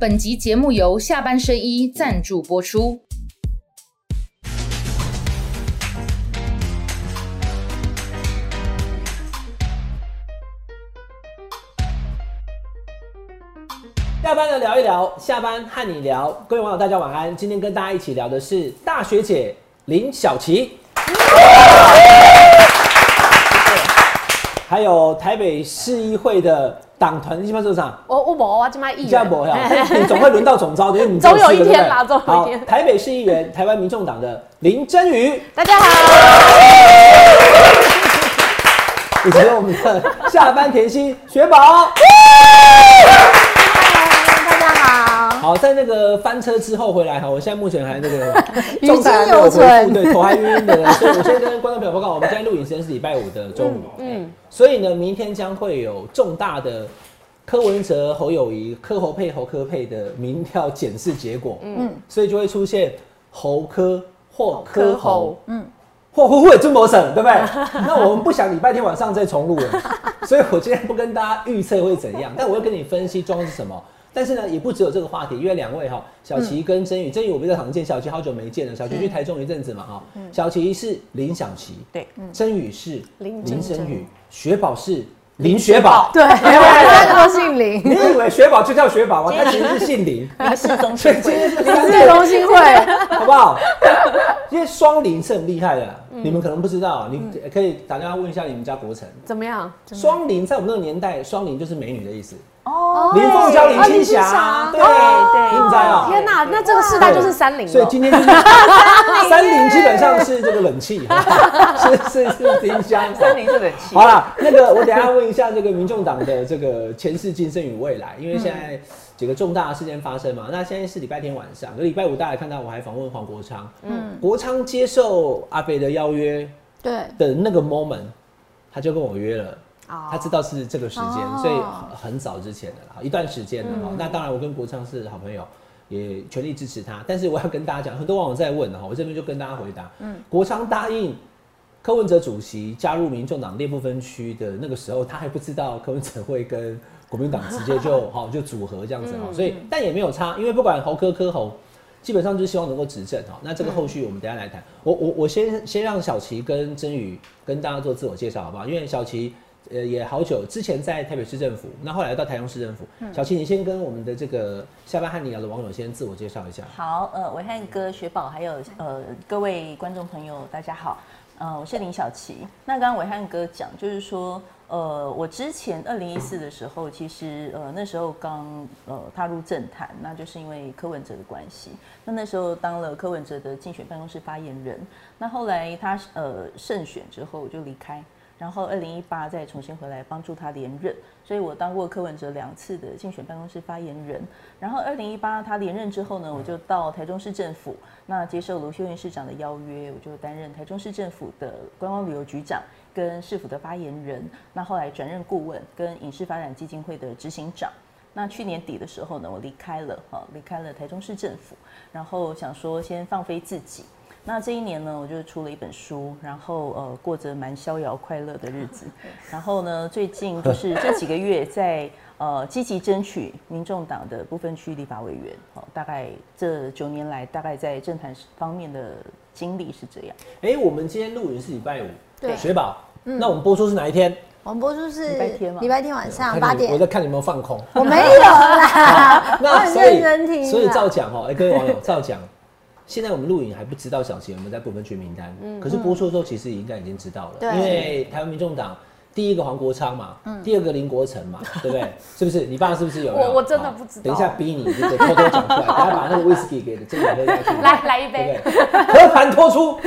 本集节目由下班身衣赞助播出。下班了聊一聊，下班和你聊。各位网友，大家晚安。今天跟大家一起聊的是大学姐林小琪，还有台北市议会的党团基本上是啥。我我无啊，这卖议这样员。不呀？你总会轮到总招的，因为你总有一天啦总有一天好台北市议员，台湾民众党的林真瑜，大家好，以及我们的下班甜心雪宝。好。在那个翻车之后回来哈，我现在目前还那个余状态还没有恢复，存对，头还晕晕的，所以我先跟观众朋友报告，我们今天录影时间是礼拜五的中午，嗯，所以呢，明天将会有重大的柯文哲、侯友谊、柯侯配、侯柯配的民调检视结果，嗯，所以就会出现侯柯或柯侯，嗯。或会会中国省，对不对？那我们不想礼拜天晚上再重录了，所以我今天不跟大家预测会怎样，但我会跟你分析状况是什么。但是呢，也不只有这个话题，因为两位哈，小琪跟曾宇，曾宇我比较常见，小琪好久没见了。小琪去台中一阵子嘛哈，小琪是林小琪，对，真宇是林林真真宇，雪宝是林雪宝。对，三个都姓林。你以为雪宝就叫雪宝吗？他其实是姓林，林氏中所心林氏中心会，好不好？因为双林是很厉害的，你们可能不知道，你可以打电话问一下你们家国成。怎么样？双林在我们那个年代，双林就是美女的意思。哦，林凤娇、林青霞霞，对对对你们知道？天哪，那这个世代就是三零了。所以今天就是 三零基本上是这个冷气，是是是冰箱。三零是冷气。好了，那个我等下问一下这个民众党的这个前世今生与未来，因为现在几个重大的事件发生嘛。那现在是礼拜天晚上，可礼拜五大家看到我还访问黄国昌，嗯，国昌接受阿北的邀约对，的那个 moment，他就跟我约了。哦他知道是这个时间，哦所以很很早之前的啦，一段时间的哈。那当然，我跟国昌是好朋友，也全力支持他。但是我要跟大家讲，很多网友在问哈，我这边就跟大家回答。嗯，国昌答应柯文哲主席加入民众党列部分区的那个时候，他还不知道柯文哲会跟国民党直接就好就组合这样子哈，所以但也没有差，因为不管侯科科侯。基本上就是希望能够执政哈，那这个后续我们等下来谈。我我我先先让小琪跟真宇跟大家做自我介绍好不好？因为小琪呃也好久之前在台北市政府，那后来到台中市政府。小琪，你先跟我们的这个下班和你聊的网友先自我介绍一下。好，呃，伟汉哥、雪宝还有呃各位观众朋友，大家好。呃，我是林小琪。那刚刚伟汉哥讲，就是说，呃，我之前二零一四的时候，其实呃那时候刚呃踏入政坛，那就是因为柯文哲的关系。那那时候当了柯文哲的竞选办公室发言人。那后来他呃胜选之后，我就离开。然后二零一八再重新回来帮助他连任，所以我当过柯文哲两次的竞选办公室发言人。然后二零一八他连任之后呢，我就到台中市政府，那接受卢秀燕市长的邀约，我就担任台中市政府的观光旅游局长跟市府的发言人。那后来转任顾问跟影视发展基金会的执行长。那去年底的时候呢，我离开了，哈，离开了台中市政府，然后想说先放飞自己。那这一年呢，我就出了一本书，然后呃过着蛮逍遥快乐的日子。然后呢，最近就是这几个月在呃积极争取民众党的部分区立法委员，哦，大概这九年来，大概在政坛方面的经历是这样。哎、我们今天录影是礼拜五，对雪宝，嗯那我们播出是哪一天？我们播出是礼拜天吗礼拜天晚上看八点我在，看你有没有放空。我没有啦，我很那所以认真听。所以照讲哦，哎、各位网友照讲，现在我们录影还不知道小琪有没有在部分区名单，嗯可是播出的时候其实应该已经知道了，对因为台湾民众党第一个黄国昌嘛，第二个林国成嘛，对不对？是不是？你爸是不是有有？我我真的不知道等一下逼你，这个偷偷讲出来，等下把那个威士忌给真的喝下去。来来一杯对不对？和盘托出。好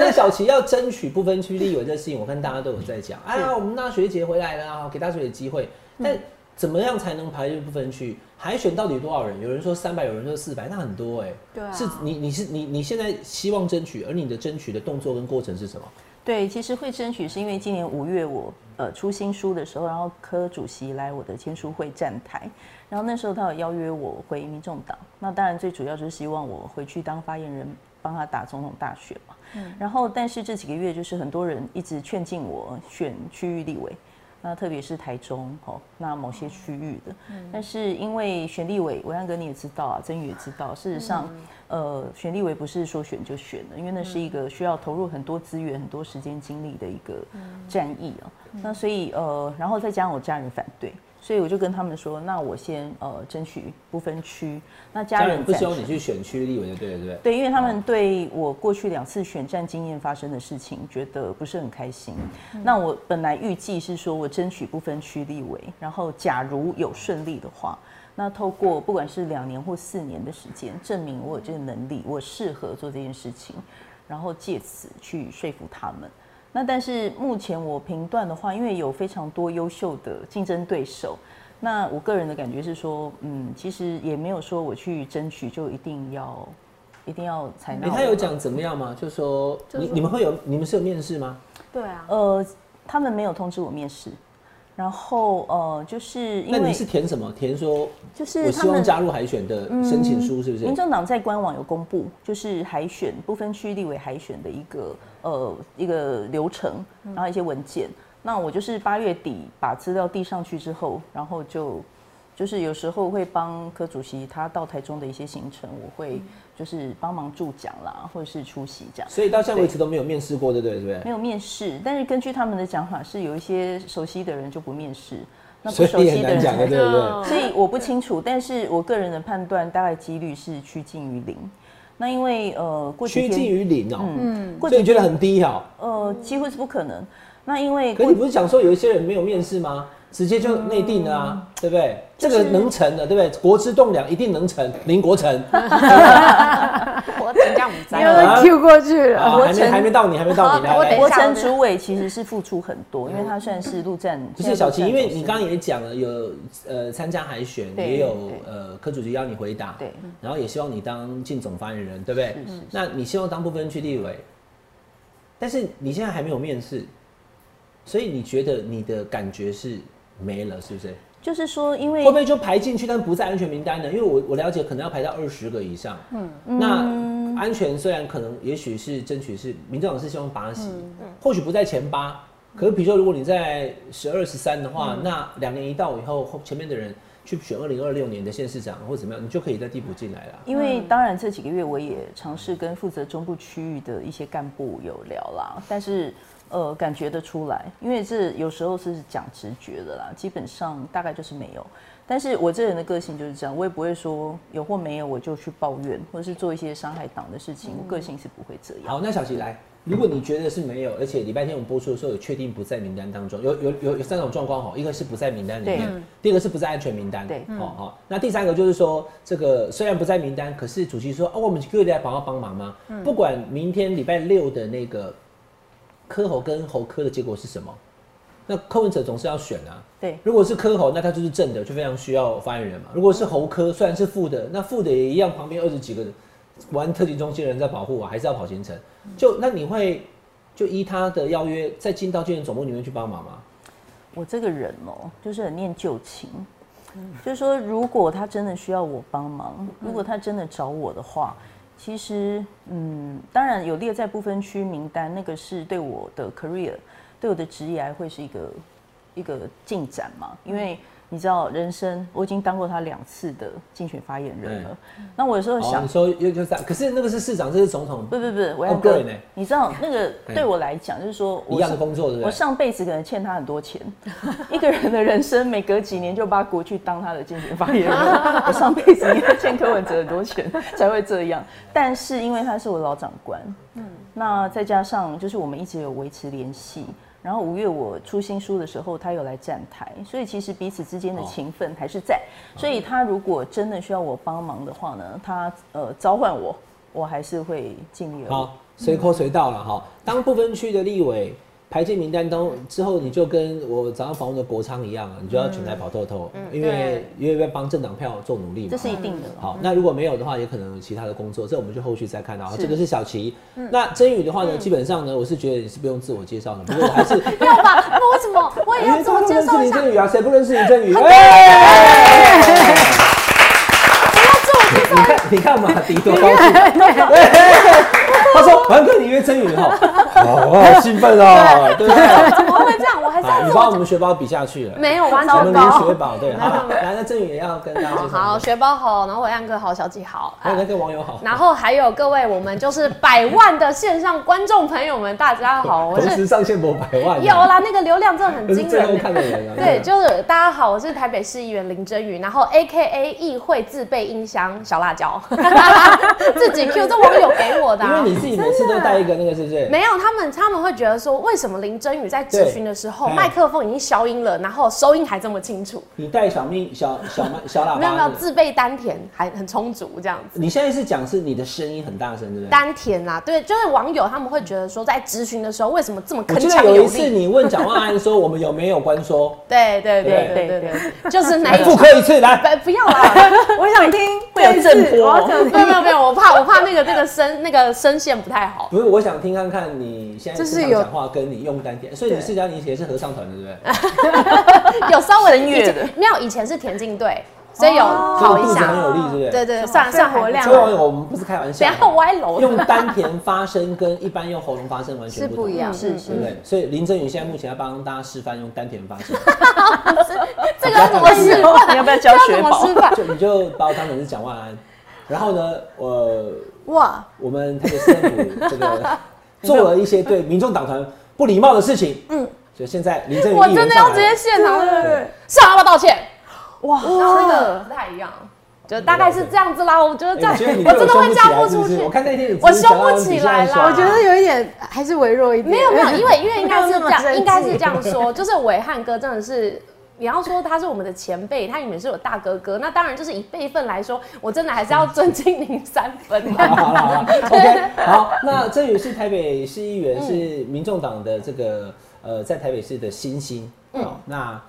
那小琪要争取不分区立委这事情，我看大家都有在讲。哎呀，我们大学姐回来了啊，给大学姐机会。但怎么样才能排入不分去？海选到底多少人？有人说三百，有人说四百，那很多哎、对啊是你你是你你现在希望争取，而你的争取的动作跟过程是什么？对，其实会争取是因为今年五月我呃出新书的时候，然后柯主席来我的签书会站台，然后那时候他有邀约我回民众党，那当然最主要就是希望我回去当发言人，帮他打总统大选嘛。嗯然后但是这几个月就是很多人一直劝进我选区域立委。那特别是台中哦，那某些区域的。但是因为选立委，维安哥你也知道啊，曾宇也知道，事实上，呃，选立委不是说选就选的，因为那是一个需要投入很多资源、很多时间精力的一个战役啊。那所以呃，然后再加上我家人反对。所以我就跟他们说，那我先呃争取不分区。那家人不希望你去选区立委的，对不对？对，因为他们对我过去两次选战经验发生的事情，觉得不是很开心。那我本来预计是说我争取不分区立委，然后假如有顺利的话，那透过不管是两年或四年的时间，证明我有这个能力，我适合做这件事情，然后借此去说服他们。那但是目前我评断的话，因为有非常多优秀的竞争对手，那我个人的感觉是说，嗯，其实也没有说我去争取就一定要，一定要采纳。他有讲怎么样吗？就说你你们会有你们是有面试吗？对啊，呃，他们没有通知我面试。然后呃，就是因为你是填什么？填说就是我希望加入海选的申请书，是不是？民众党在官网有公布，就是海选不分区立委海选的一个呃一个流程，然后一些文件。那我就是八月底把资料递上去之后，然后就。就是有时候会帮柯主席他到台中的一些行程，我会就是帮忙助讲啦，或者是出席这样。所以到现在为止都没有面试过，对不对？对不对？没有面试，但是根据他们的讲法，是有一些熟悉的人就不面试，那不熟悉的人讲的，对不对？所以我不清楚，但是我个人的判断大概几率是趋近于零。那因为呃，过趋近于零哦，嗯，所以你觉得很低哈？呃，几乎是不可能。那因为可你不是讲说有一些人没有面试吗？直接就内定了啊，对不对？这个能成的，对不对？国之栋梁一定能成，林国成。我等下你又 Q 过去了，还没还没到你，还没到你。我国成主委其实是付出很多，因为他算是陆战。不是小齐，因为你刚刚也讲了，有呃参加海选，也有呃科主席邀你回答，对，然后也希望你当进总发言人，对不对？那你希望当部分区立委，但是你现在还没有面试，所以你觉得你的感觉是？没了，是不是？就是说，因为会不会就排进去，但不在安全名单呢？因为我我了解，可能要排到二十个以上。嗯，那安全虽然可能，也许是争取是民政党是希望八席，或许不在前八。可是，比如说，如果你在十二十三的话，那两年一到以后，后前面的人去选二零二六年的县市长或者怎么样，你就可以在地补进来了。因为当然这几个月我也尝试跟负责中部区域的一些干部有聊啦，但是。呃，感觉得出来，因为这有时候是讲直觉的啦，基本上大概就是没有。但是我这人的个性就是这样，我也不会说有或没有我就去抱怨，或者是做一些伤害党的事情，我个性是不会这样。好，那小琪来，如果你觉得是没有，而且礼拜天我们播出的时候有确定不在名单当中，有有有有三种状况哈，一个是不在名单里面，第二个是不在安全名单，对，好好。那第三个就是说，这个虽然不在名单，可是主席说，哦，我们可以来帮他帮忙吗？不管明天礼拜六的那个。科侯跟侯科的结果是什么？那柯文哲总是要选啊。对，如果是科侯，那他就是正的，就非常需要发言人嘛。如果是侯科，虽然是负的，那负的也一样，旁边二十几个玩特勤中心的人在保护我，还是要跑行程。就那你会就依他的邀约，再进到军人总部里面去帮忙吗？我这个人哦，就是很念旧情，就是说，如果他真的需要我帮忙，如果他真的找我的话。其实，嗯，当然有列在不分区名单，那个是对我的 career，对我的职业会是一个一个进展嘛，因为。你知道人生，我已经当过他两次的竞选发言人了。那我有时候想，你说又就是，可是那个是市长，这是总统。不不不，我要哥，你知道那个对我来讲，就是说一样的工作，我上辈子可能欠他很多钱。一个人的人生，每隔几年就把国去当他的竞选发言人。我上辈子应该欠柯文哲很多钱才会这样。但是因为他是我老长官，嗯，那再加上就是我们一直有维持联系。然后五月我出新书的时候，他又来站台，所以其实彼此之间的情分还是在。所以他如果真的需要我帮忙的话呢，他呃召唤我，我还是会尽力。好，随口随到了哈。当不分区的立委。排进名单当之后，你就跟我早上访问的国昌一样啊，你就要全台跑透透，因为因为要帮政党票做努力嘛。这是一定的。好，那如果没有的话，也可能有其他的工作，这我们就后续再看到。这个是小齐。那真宇的话呢，基本上呢，我是觉得你是不用自我介绍的，不过我还是 要吧？那为什么我也要自我介绍一下？林振宇啊，谁不认识林振宇？你看，你看嘛，顶多高兴。他说：“凡哥，你约曾宇哈，好，好兴奋啊。”对，怎么会这样？我我你把我们学宝比下去了。没有完我们全没有。学宝对，好，来，那郑宇也要跟大家介绍。好，学宝好，然后伟岸哥好，小姐好。还有那个网友好。然后还有各位，我们就是百万的线上观众朋友们，大家好，我是同时上线博百万。有啦，那个流量真的很惊人欸。看的人啊。对，就是大家好，我是台北市议员林真宇，然后 A K A 议会自备音箱小辣椒，自己 Q 这网友给我的、啊。因为你自己每次都带一个那个，是不是？没有，他们他们会觉得说，为什么林真宇在咨询的时候，对麦克风已经消音了，然后收音还这么清楚？你带小蜜小小麦小喇叭。没有没有，自备丹田还很充足这样子。你现在是讲是你的声音很大声，对不对？丹田啊，对，就是网友他们会觉得说，在咨询的时候为什么这么我铿记得有一次锵有力？你问蒋万安说我们有没有关说，对对对对对对就是哪一复种。刻一次来。不不要啦，我想听会有震波，没有没有没有，我怕我怕那个那个声那个声线不太好。不是，我想听看看你现在讲话跟你用丹田，所以你是讲你也是合唱团的，对不对？有稍微声乐的没有以前是田径队，所以有跑一下很。有力，对不对？对对，算算肺活量所以网友我们不是开玩笑不，要歪楼。用丹田发声跟一般用喉咙发声完全不同是不一样，是对不对？所以林真宇现在目前要帮大家示范用丹田发声，这个怎么示范？你 要不要教学宝？就你就把我当成是蒋万安，然后呢，我哇，我们台北市政府这个做了一些对民众党团不礼貌的事情，嗯，所以现在林正宇我真的要直接现场对上要不要道歉？哇，真的不太一样，就大概是这样子啦。我觉得 这样，我真的会叫不出去我。看那天我凶不起来啦我觉得有一点还是微弱一点。没有没有，因为因为应该是这样，应该是这样说，就是伟汉哥真的是。你要说他是我们的前辈，他也是有大哥哥，那当然就是以辈分来说，我真的还是要尊敬您三分。好好了好了，OK，好，那郑宇是台北市议员，是民众党的这个呃，在台北市的新星。嗯。好，那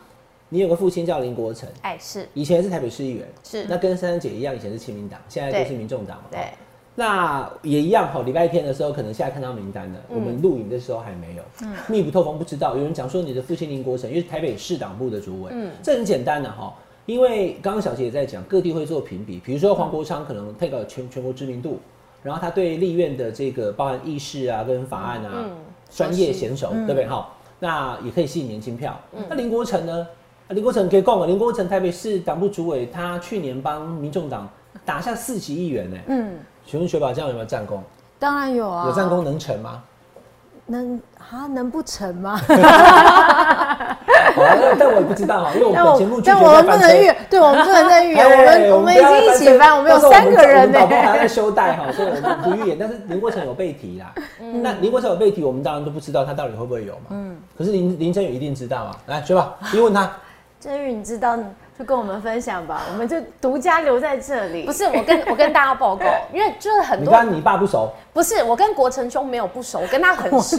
你有个父亲叫林国成，哎，是。以前是台北市议员，是。那跟珊珊姐一样，以前是亲民党，现在都是民众党嘛。对，那也一样哈，礼拜天的时候可能现在看到名单了，嗯。我们录影的时候还没有，密不透风不知道。有人讲说你的父亲林国成，因为是台北市党部的主委，嗯。这很简单的哈，因为刚刚小杰也在讲，各地会做评比，比如说黄国昌可能 take 全全国知名度，然后他对立院的这个包含议事啊跟法案啊，嗯。专业娴熟，对不对？哈，那也可以吸引年轻票。嗯那林国成呢？啊林国成可以讲了，林国成台北市党部主委，他去年帮民众党打下四席议员呢。嗯，请问雪宝这样有没有战功？当然有啊，有战功能成吗？能啊能不成吗？但但我也不知道哈，因为我们节目但我们不能预，对我们不能再预言，哎我们我们已经一起翻，我们有三个人呢我们导播还在修带哈，所以我们不预言。但是林国成有被提啦，嗯那林国成有被提，我们当然都不知道他到底会不会有嘛。嗯，可是林林真宇一定知道啊。来，学宝，你问他，真宇，你知道就跟我们分享吧，我们就独家留在这里。不是我跟我跟大家报告，因为就是很多你跟你爸不熟，不是我跟国成兄没有不熟，我跟他很熟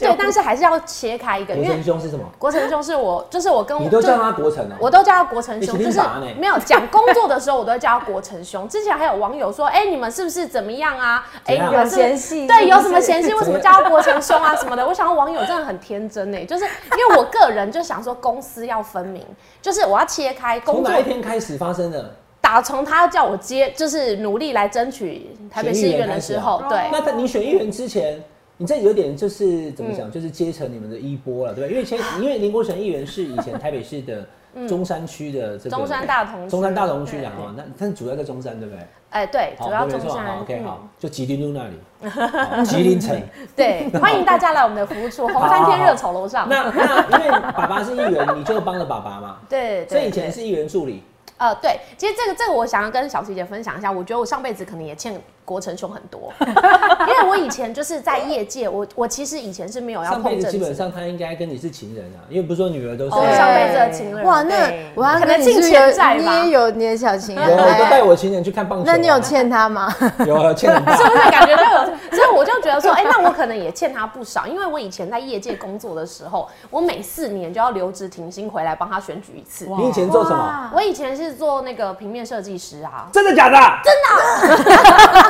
对，但是还是要切开一个，国因为成兄是什么？国成兄是我，就是我跟我你都叫他国成啊。我都叫他国成兄，就是没有讲工作的时候，我都会叫他国成兄。之前还有网友说，哎、你们是不是怎么样啊？哎、有嫌隙对，有什么嫌隙？为什么叫他国成兄啊什么的？我想网友真的很天真哎，就是因为我个人就想说公私要分明，就是我要切开工作从哪一。天开始发生的？打从他叫我接，就是努力来争取台北市议员的时候，对，那在你选议员之前，你这有点就是怎么嗯讲，就是接承你们的衣钵了，对不对？因为前 因为林国成议员是以前台北市的中山区的这个嗯中山大同区中山大同区对啊，哦那但主要在中山，对不对？哎、对，主要中山好，OK，嗯好，就吉林路那里，吉林城。对，欢迎大家来我们的服务处 红山天热炒楼上。那那因为爸爸是议员，你就帮了爸爸嘛，对，对所以以前是议员助理。呃，对，其实这个这个我想要跟小琪姐分享一下，我觉得我上辈子可能也欠国成兄很多，因为我以前就是在业界，我我其实以前是没有要上辈子碰政治，基本上他应该跟你是情人啊，因为不是说女儿都是上辈子的情人，哇，那对我还可能欠你是不是欠债吧有你也有你的小情人，我都带哎我情人去看棒球啊。那你有欠他吗？有啊欠很大 是。不是感觉就有？所以我就觉得说，哎、那我可能也欠他不少，因为我以前在业界工作的时候，我每四年就要留职停薪回来帮他选举一次。你以前做什么？我以前是做那个平面设计师啊，真的假的？真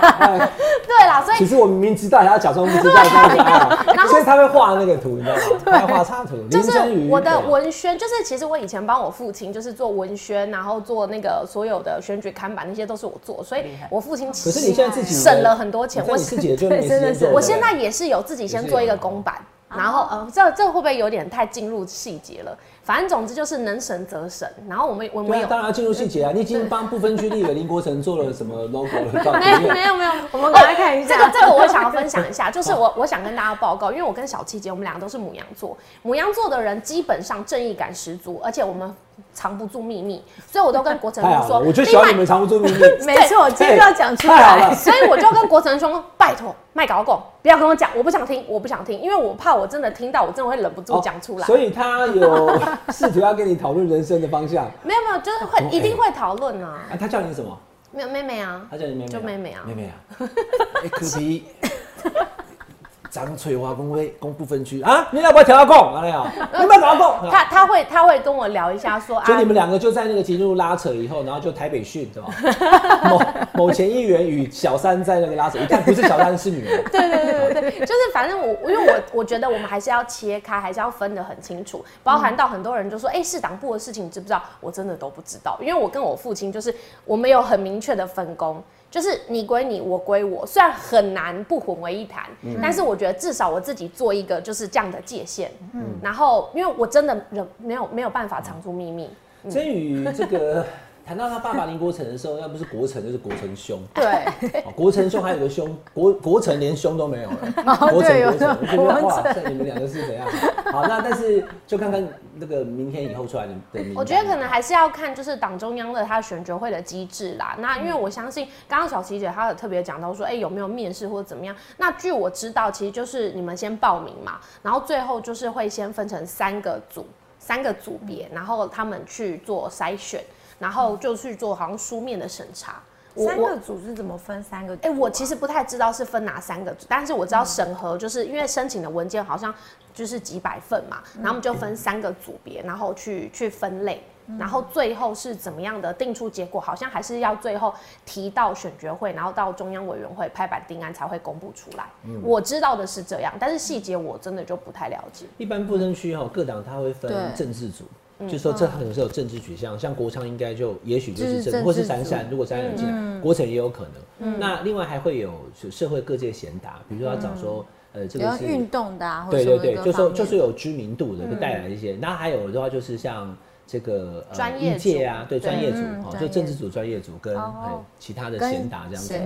的。哎 对啦，所以其实我明明知道，还要假装不知道这样子啊，所以他会画那个图，你知道吗？他会画插图。就是我的文宣，就是其实我以前帮我父亲就是做文宣，然后做那个所有的选举看板那些都是我做，所以我父亲可是你现在自己省了很多钱。我自己的就没时间做。我现在也是有自己先做一个公版，然后呃，这这会不会有点太进入细节了？反正总之就是能省则省。然后我们我们有当然要进入细节啊！你已经帮不分区立委林国成做了什么 logo 了？没有没有没有，我们 赶快看一下这个这个我想要分享一下，就是我我想跟大家报告，因为我跟小七姐我们两个都是母羊座，母羊座的人基本上正义感十足，而且我们藏不住秘密，所以我都跟国成说，我就喜欢你们藏不住秘密。没错，今天就要讲出来了。所以我就跟国成兄拜托卖搞狗，不要跟我讲，我不想听，我不想听，因为我怕我真的听到，我真的会忍不住讲出来。哦所以他有试图要跟你讨论人生的方向 没有没有，就是会一定会讨论啊。啊。他叫你什么？没有妹妹啊，他叫你妹妹啊，就妹妹啊妹妹啊。张翠华公会公不分区啊，你要不要调到供？啊，没有，你要不要调到供？他他会他会跟我聊一下说 啊就，你们两个就在那个节目拉扯以后，然后就台北训对吧？某某前议员与小三在那个拉扯，一看不是小三是女人，对对对对对，就是反正我因为我我觉得我们还是要切开，还是要分得很清楚，包含到很多人就说，哎、市党部的事情你知不知道？我真的都不知道，因为我跟我父亲就是我们有很明确的分工。就是你归你，我归我，虽然很难不混为一谈，但是我觉得至少我自己做一个就是这样的界限。嗯，然后因为我真的忍没有没有办法藏住秘密，真宇这个 谈到他爸爸林国成的时候，要不是国成就是国成兄。对，哦国成兄还有个兄，国国成连兄都没有了。国成对有国成，我觉得哇，成这你们两个是怎样？好，那但是就看看那个明天以后出来的我觉得可能还是要看就是党中央的他选举会的机制啦。那因为我相信刚刚小琪姐她有特别讲到说，哎、有没有面试或者怎么样？那据我知道，其实就是你们先报名嘛，然后最后就是会先分成三个组，三个组别，然后他们去做筛选，然后就去做好像书面的审查。三个组是怎么分三个组哎、啊？我其实不太知道是分哪三个组，但是我知道审核就是因为申请的文件好像就是几百份嘛，然后我们就分三个组别，然后去去分类，然后最后是怎么样的定出结果，好像还是要最后提到选决会，然后到中央委员会拍板定案才会公布出来。我知道的是这样，但是细节我真的就不太了解。一般不分区哈，各党它会分政治组，嗯就说这可能是有政治取向，像国昌应该就也许就就是是政治，或是组闪闪，如果闪闪进嗯来，国成也有可能。那另外还会有就社会各界贤达，比如说要找说，呃，这比较个是运动的啊，对对对，就说各方面就是有知名度的，会带来一些。那还有的话就是像这个呃专业界啊，对专业组哦，就政治组、专业组跟其他的跟贤达这样子。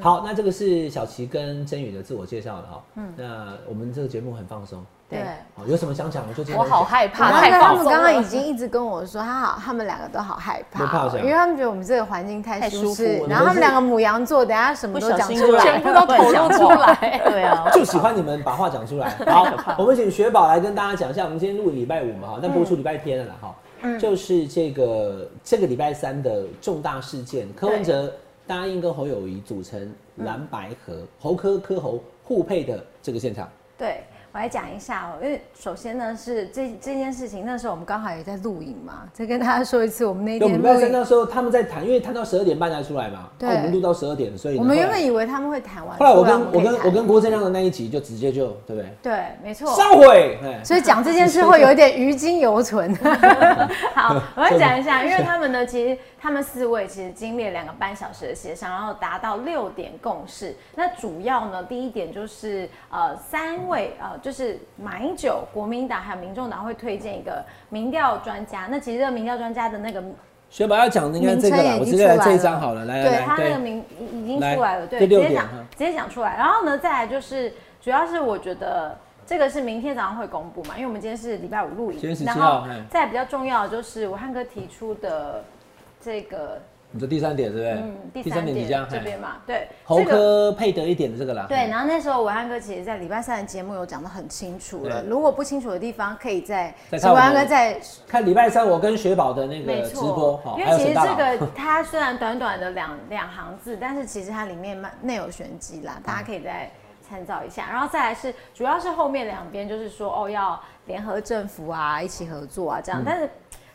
好，那这个是小琪跟真宇的自我介绍了哈。嗯，那我们这个节目很放松，对。好，有什么想讲的就尽我。好害怕，然后他太放松们刚刚已了。经一直跟我说，他好，他们两个都好害怕哦，没怕什么因为他们觉得我们这个环境太太舒舒适服，然后他们两个母羊座，等下什么都讲出来，全部都透露出来 对啊，就喜欢你们把话讲出来。好，我们请雪宝来跟大家讲一下，我们今天录礼拜五嘛，哈，但播出礼拜天了啦，哈。就是这个这个礼拜三的重大事件，柯文哲答应跟侯友谊组成蓝白合，侯科科侯互配的这个现场。对，我来讲一下哦，因为首先呢是这这件事情，那时候我们刚好也在录影嘛，再跟大家说一次，我们那对，我们礼拜天录影，三那时候他们在谈，因为谈到十二点半才出来嘛，对那我们录到十二点，所以我们原本以为他们会谈完，后来我跟我跟我跟郭正亮的那一集就直接就对不对？对，没错，烧毁，哎，所以讲这件事会有一点余惊犹存。好，我来讲一下，因为他们呢，其实他们四位其实经历了两个半小时的协商，然后达到六点共识。那主要呢，第一点就是呃，三位呃，就是马英九、国民党还有民众党会推荐一个民调专家。那其实这个民调专家的那个雪宝要讲的应该这个我直接来这一张好了，来来对，他那个名已已经出来了，对，直接讲直接讲出来。然后呢，再来就是主要是我觉得这个是明天早上会公布嘛，因为我们今天是礼拜五录影今天，17然后号再比较重要的就是我汉哥提出的这个你说第三点是不是？嗯第三点这边嘛，对，侯这个。科配得一点的这个啦。对，然后那时候文安哥其实，在礼拜三的节目有讲得很清楚了。如果不清楚的地方，可以在再看我们伟汉哥在看礼拜三我跟雪宝的那没个直播，好，因为其实这。个 它虽然短短的两两行字，但是其实它里面蛮内有玄机啦，大家可以再参照一下。然后再来是，主要是后面两边就是说哦要联合政府啊，一起合作啊这嗯样，但是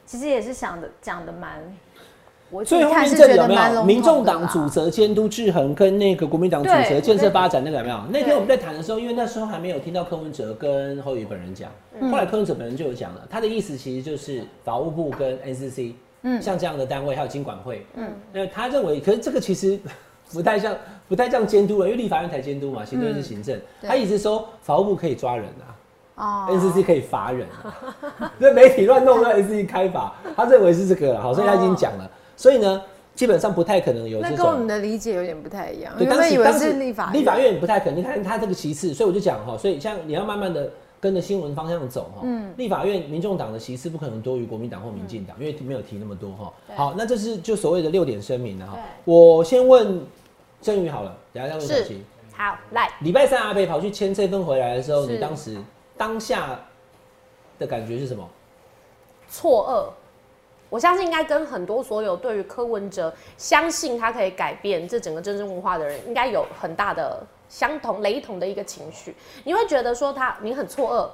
其实也是想的讲的蛮，最后己看是面这里有没有？民众党主责监督制衡，跟那个国民党主责建设发展那个有没有？那天我们在谈的时候，因为那时候还没有听到柯文哲跟侯宇本人讲，嗯。后来柯文哲本人就有讲了，他的意思其实就是法务部跟 NCC，嗯，像这样的单位，还有经管会，嗯，那他认为，可是这个其实不太像，不太像监督了，因为立法院才监督嘛，行政院是行政，对。他意思是说法务部可以抓人啊。哦。NCC 可以罚人啊，这媒体乱弄让 NCC 开罚，他认为是这个了，好，所以他已经讲了，所以呢，基本上不太可能有这种。那跟我们的理解有点不太一样，对，当时当时是立法立法院不太可能，你看他这个其次，所以我就讲哈，所以像你要慢慢的跟着新闻方向走哈。嗯，立法院民众党的席次不可能多于国民党或民进党，因为没有提那么多哈。好，那这是就所谓的六点声明了哈。我先问郑宇好了，等一下再问小是琪。好，来，礼拜三阿北跑去签这份回来的时候，你当时当下的感觉是什么？错愕。我相信应该跟很多所有对于柯文哲相信他可以改变这整个政治文化的人，应该有很大的相同雷同的一个情绪。你会觉得说他你很错愕，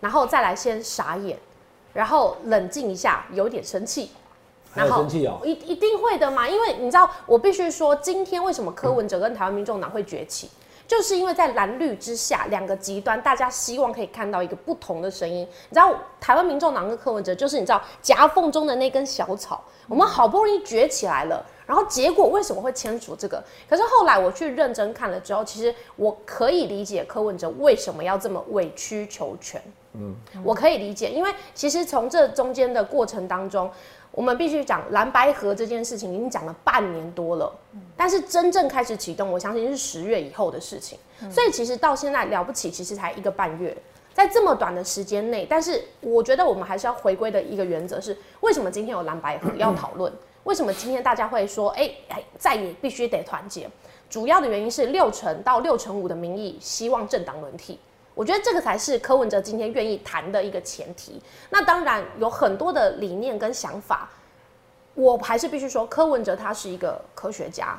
然后再来先傻眼，然后冷静一下，有点生气，然后生气哦、一一定会的嘛，因为你知道，我必须说，今天为什么柯文哲跟台湾民众党会崛起，就是因为在蓝绿之下两个极端，大家希望可以看到一个不同的声音。你知道，台湾民众党跟柯文哲就是你知道夹缝中的那根小草，我们好不容易崛起来了。然后结果为什么会签署这个？可是后来我去认真看了之后，其实我可以理解柯文哲为什么要这么委曲求全。嗯，我可以理解，因为其实从这中间的过程当中，我们必须讲蓝白河这件事情已经讲了半年多了，但是真正开始启动，我相信是十月以后的事情。所以其实到现在了不起，其实才一个半月，在这么短的时间内，但是我觉得我们还是要回归的一个原则是：为什么今天有蓝白河要讨论？为什么今天大家会说，哎、哎，在也必须得团结？主要的原因是六成到六成五的民意希望政党轮替。我觉得这个才是柯文哲今天愿意谈的一个前提。那当然有很多的理念跟想法，我还是必须说，柯文哲他是一个科学家，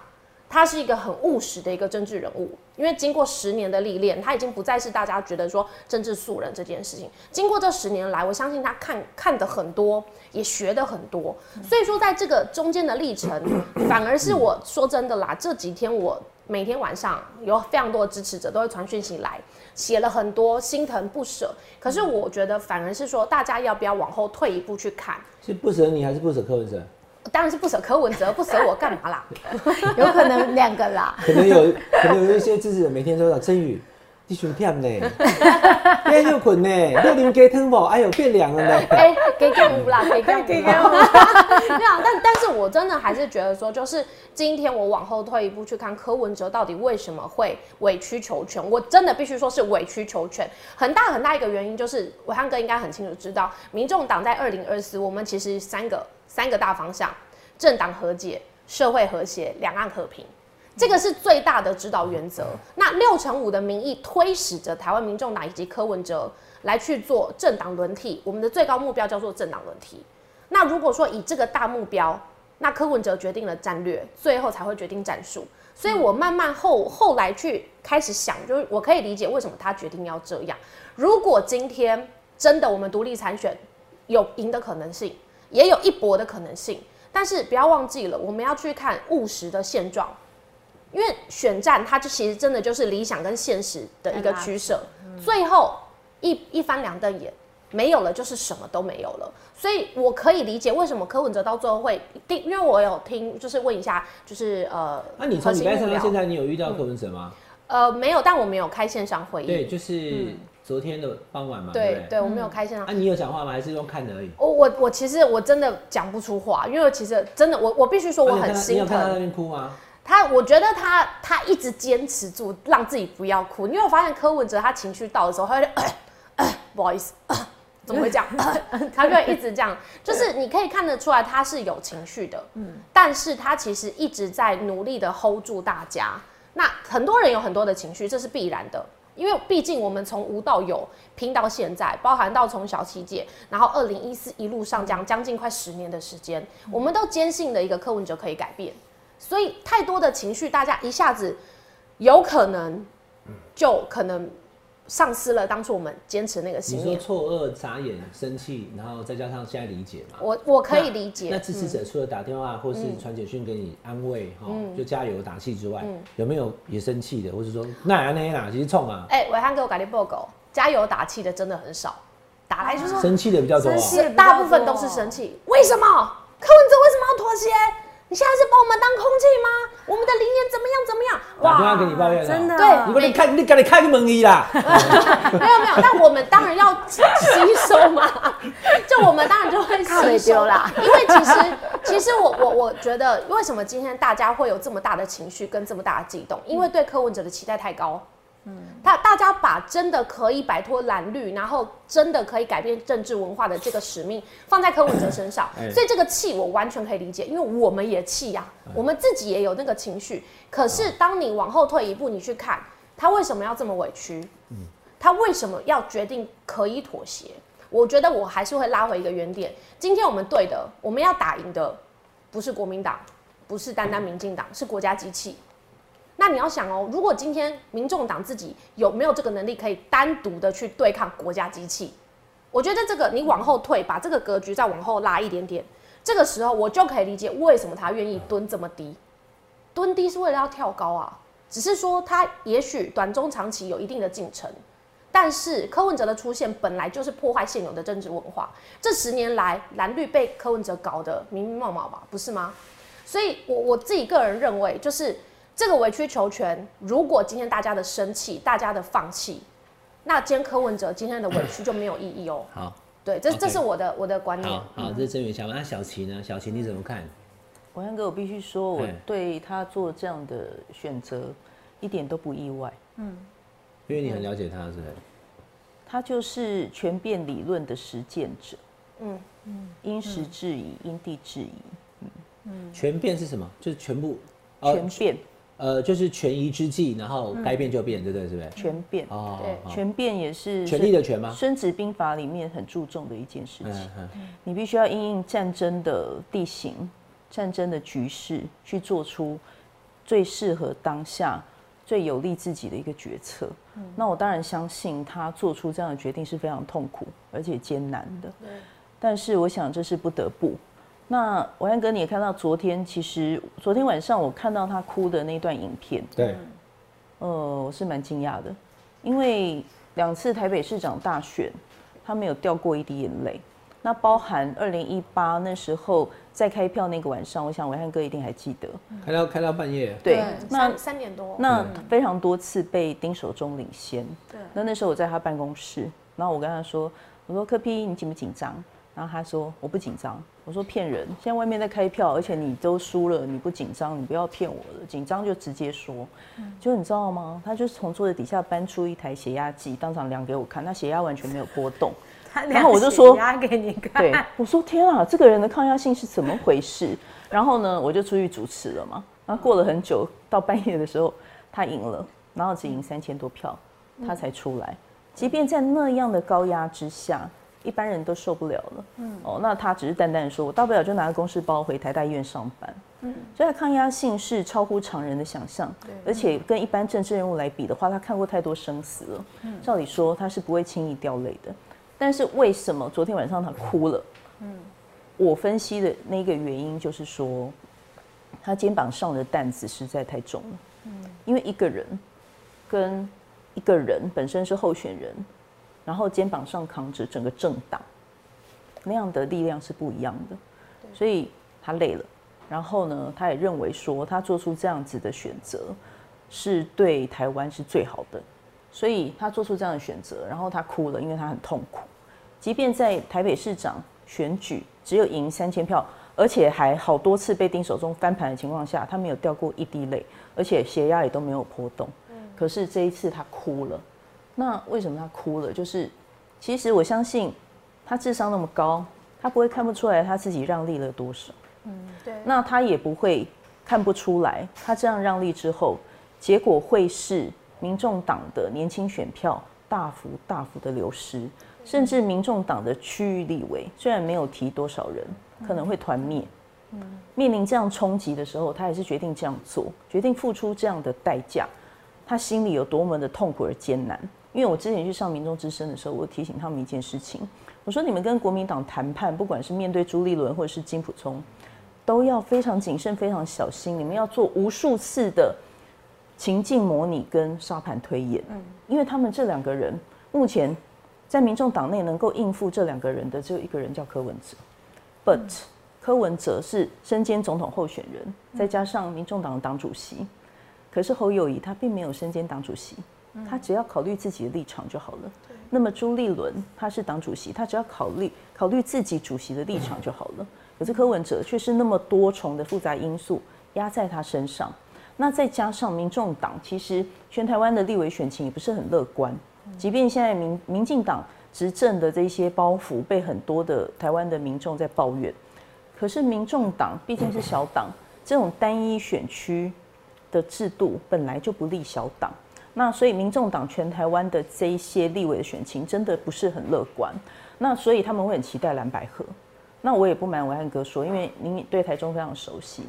他是一个很务实的一个政治人物。因为经过十年的历练，他已经不再是大家觉得说政治素人这件事情。经过这十年来，我相信他看看的很多，也学的很多。所以说，在这个中间的历程，反而是我说真的啦，这几天我每天晚上有非常多的支持者都会传讯息来。写了很多心疼不舍，可是我觉得反而是说，大家要不要往后退一步去看？是不舍你还是不舍柯文哲？当然是不舍柯文哲，不舍我干嘛啦？有可能两个啦。可能有，可能有一些支持者每天都讲真宇，你熊骗呢，变又困呢，六零鸡汤不？哎呦，变凉了呢。哎、给给我啦，给 给给给我。没有，但但是我真的还是觉得说，就是今天我往后退一步去看柯文哲到底为什么会委曲求全，我真的必须说是委曲求全。很大很大一个原因就是，伟汉哥应该很清楚知道，民众党在二零二四，我们其实三个三个大方向：政党和解、社会和谐、两岸和平。这个是最大的指导原则。那六成五的民意推使着台湾民众党以及柯文哲来去做政党轮替，我们的最高目标叫做政党轮替。那如果说以这个大目标，那柯文哲决定了战略，最后才会决定战术。所以我慢慢后后来去开始想，就是我可以理解为什么他决定要这样。如果今天真的我们独立参选有赢的可能性，也有一搏的可能性，但是不要忘记了，我们要去看务实的现状。因为选战，它就其实真的就是理想跟现实的一个取舍，最后一一翻两瞪眼，没有了就是什么都没有了。所以我可以理解为什么柯文哲到最后会定，因为我有听，就是问一下，就是呃，那你从礼拜三到现在，你有遇到柯文哲吗？呃没有，但我没有开线上会议，对，就是昨天的傍晚嘛，对不对？我没有开线上啊，你有讲话吗？还是用看的而已？我我我其实我真的讲不出话，因为其实真的我我必须说我很心疼有看他那边哭吗？他，我觉得他他一直坚持住，让自己不要哭。你有发现柯文哲他情绪到的时候，他会、不好意思，怎么会这样？他就一直这样，就是你可以看得出来他是有情绪的，嗯，但是他其实一直在努力的 hold 住大家。那很多人有很多的情绪，这是必然的。因为毕竟我们从无到有拼到现在，包含到从小七届，然后二零一四一路上将将近快十年的时间，我们都坚信的一个柯文哲可以改变。所以太多的情绪，大家一下子有可能就可能丧失了当初我们坚持那个信你说念。错愕、眨眼、生气，然后再加上现在理解嘛？我我可以理解那解，支持者除了打电话或是传简讯给你安慰哈，就加油打气之外，有没有也生气的，或者说那安那啦，其实冲啊，哎、伟汉给我改的报告，加油打气的真的很少，打来就说生气的比较多啊。生气的比较多大部分都是生气。为什么？柯文哲为什么要妥协？你现在是把我们当空气吗？我们的灵言怎么样怎么样？打电话给你抱怨了，真的对你不能看，你赶紧开个门衣啦。没有没有，但我们当然要吸收嘛，就我们当然就会吸收 啦因为其实其实我我我觉得，为什么今天大家会有这么大的情绪跟这么大的激动？因为对柯文哲的期待太高。嗯，他大家把真的可以摆脱蓝绿，然后真的可以改变政治文化的这个使命放在柯文哲身上，哎所以这个气我完全可以理解，因为我们也气呀、我们自己也有那个情绪。可是当你往后退一步，你去看他为什么要这么委屈，他为什么要决定可以妥协？我觉得我还是会拉回一个原点。今天我们对的，我们要打赢的，不是国民党，不是单单民进党，是国家机器。那你要想哦，如果今天民众党自己有没有这个能力，可以单独的去对抗国家机器？我觉得这个你往后退，把这个格局再往后拉一点点，这个时候我就可以理解为什么他愿意蹲这么低。蹲低是为了要跳高啊，只是说他也许短中长期有一定的进程，但是柯文哲的出现本来就是破坏现有的政治文化。这十年来，蓝绿被柯文哲搞得明明冒冒吧，不是吗？所以我我自己个人认为，就是这个委曲求全，如果今天大家的生气，大家的放弃，那今天柯文哲今天的委屈就没有意义哦。好，对，这这是我的我的观念好。好，这是郑源想法。那小齐呢？小齐你怎么看？伟汉哥，我必须说，我嘿对他做这样的选择一点都不意外。嗯因为你很了解他，是不是？他就是全变理论的实践者。嗯嗯，因时制宜，因地制宜，嗯全变是什么？就是全部，呃全变，呃，就是权宜之计，然后该变就变，对不对？是不是？全变，哦，对好全变也是权力的权吗《孙子兵法》里面很注重的一件事情。你必须要因应战争的地形、战争的局势，去做出最适合当下、最有利自己的一个决策。那我当然相信他做出这样的决定是非常痛苦而且艰难的。但是我想这是不得不。那王安哥，你也看到昨天，其实昨天晚上我看到他哭的那段影片，对，呃，我是蛮惊讶的，因为两次台北市长大选，他没有掉过一滴眼泪。那包含二零一八那时候在开票那个晚上，我想伟汉哥一定还记得。开到开到半夜，对，那三三点多，那非常多次被丁守中领先。对那那时候我在他办公室，然后我跟他说：“我说柯批，你紧不紧张？”然后他说：“我不紧张。”我说：“骗人！现在外面在开票，而且你都输了，你不紧张，你不要骗我了。紧张就直接说。结果你知道吗？他就是从桌子底下搬出一台血压计，当场量给我看，那血压完全没有波动。然后我就说压给你看，对，我说天啊，这个人的抗压性是怎么回事？然后呢，我就出去主持了嘛。然后过了很久，到半夜的时候，他赢了，然后只赢三千多票，他才出来。即便在那样的高压之下，一般人都受不了了。嗯，哦，那他只是淡淡地说，我大不了就拿个公事包回台大医院上班。嗯，所以他抗压性是超乎常人的想象，而且跟一般政治人物来比的话，他看过太多生死了。照理说他是不会轻易掉泪的。但是为什么昨天晚上他哭了？嗯，我分析的那个原因就是说，他肩膀上的担子实在太重了。嗯，因为一个人跟一个人本身是候选人，然后肩膀上扛着整个政党，那样的力量是不一样的。所以他累了，然后呢，他也认为说他做出这样子的选择是对台湾是最好的。所以他做出这样的选择，然后他哭了，因为他很痛苦。即便在台北市长选举只有赢三千票，而且还好多次被丁守中翻盘的情况下，他没有掉过一滴泪，而且血压也都没有波动。可是这一次他哭了，那为什么他哭了？就是其实我相信他智商那么高，他不会看不出来他自己让利了多少。嗯对，那他也不会看不出来，他这样让利之后，结果会是民众党的年轻选票大幅大幅的流失，甚至民众党的区域立委虽然没有提多少人，可能会团灭。嗯面临这样冲击的时候，他还是决定这样做，决定付出这样的代价，他心里有多么的痛苦而艰难。因为我之前去上民众之声的时候，我提醒他们一件事情，我说你们跟国民党谈判，不管是面对朱立伦或者是金普聪，都要非常谨慎、非常小心。你们要做无数次的情境模拟跟沙盘推演，因为他们这两个人目前在民众党内能够应付这两个人的只有一个人叫柯文哲，but、柯文哲是身兼总统候选人，再加上民众党的党主席，可是侯友谊他并没有身兼党主席，他只要考虑自己的立场就好了。那么朱立伦他是党主席，他只要考虑考虑自己主席的立场就好了。可是柯文哲却是那么多重的复杂因素压在他身上，那再加上民众党，其实全台湾的立委选情也不是很乐观。即便现在民民进党执政的这些包袱被很多的台湾的民众在抱怨，可是民众党毕竟是小党，这种单一选区的制度本来就不利小党。那所以民众党全台湾的这一些立委的选情真的不是很乐观。那所以他们会很期待蓝白合。那我也不瞒伟汉哥说，因为您对台中非常熟悉。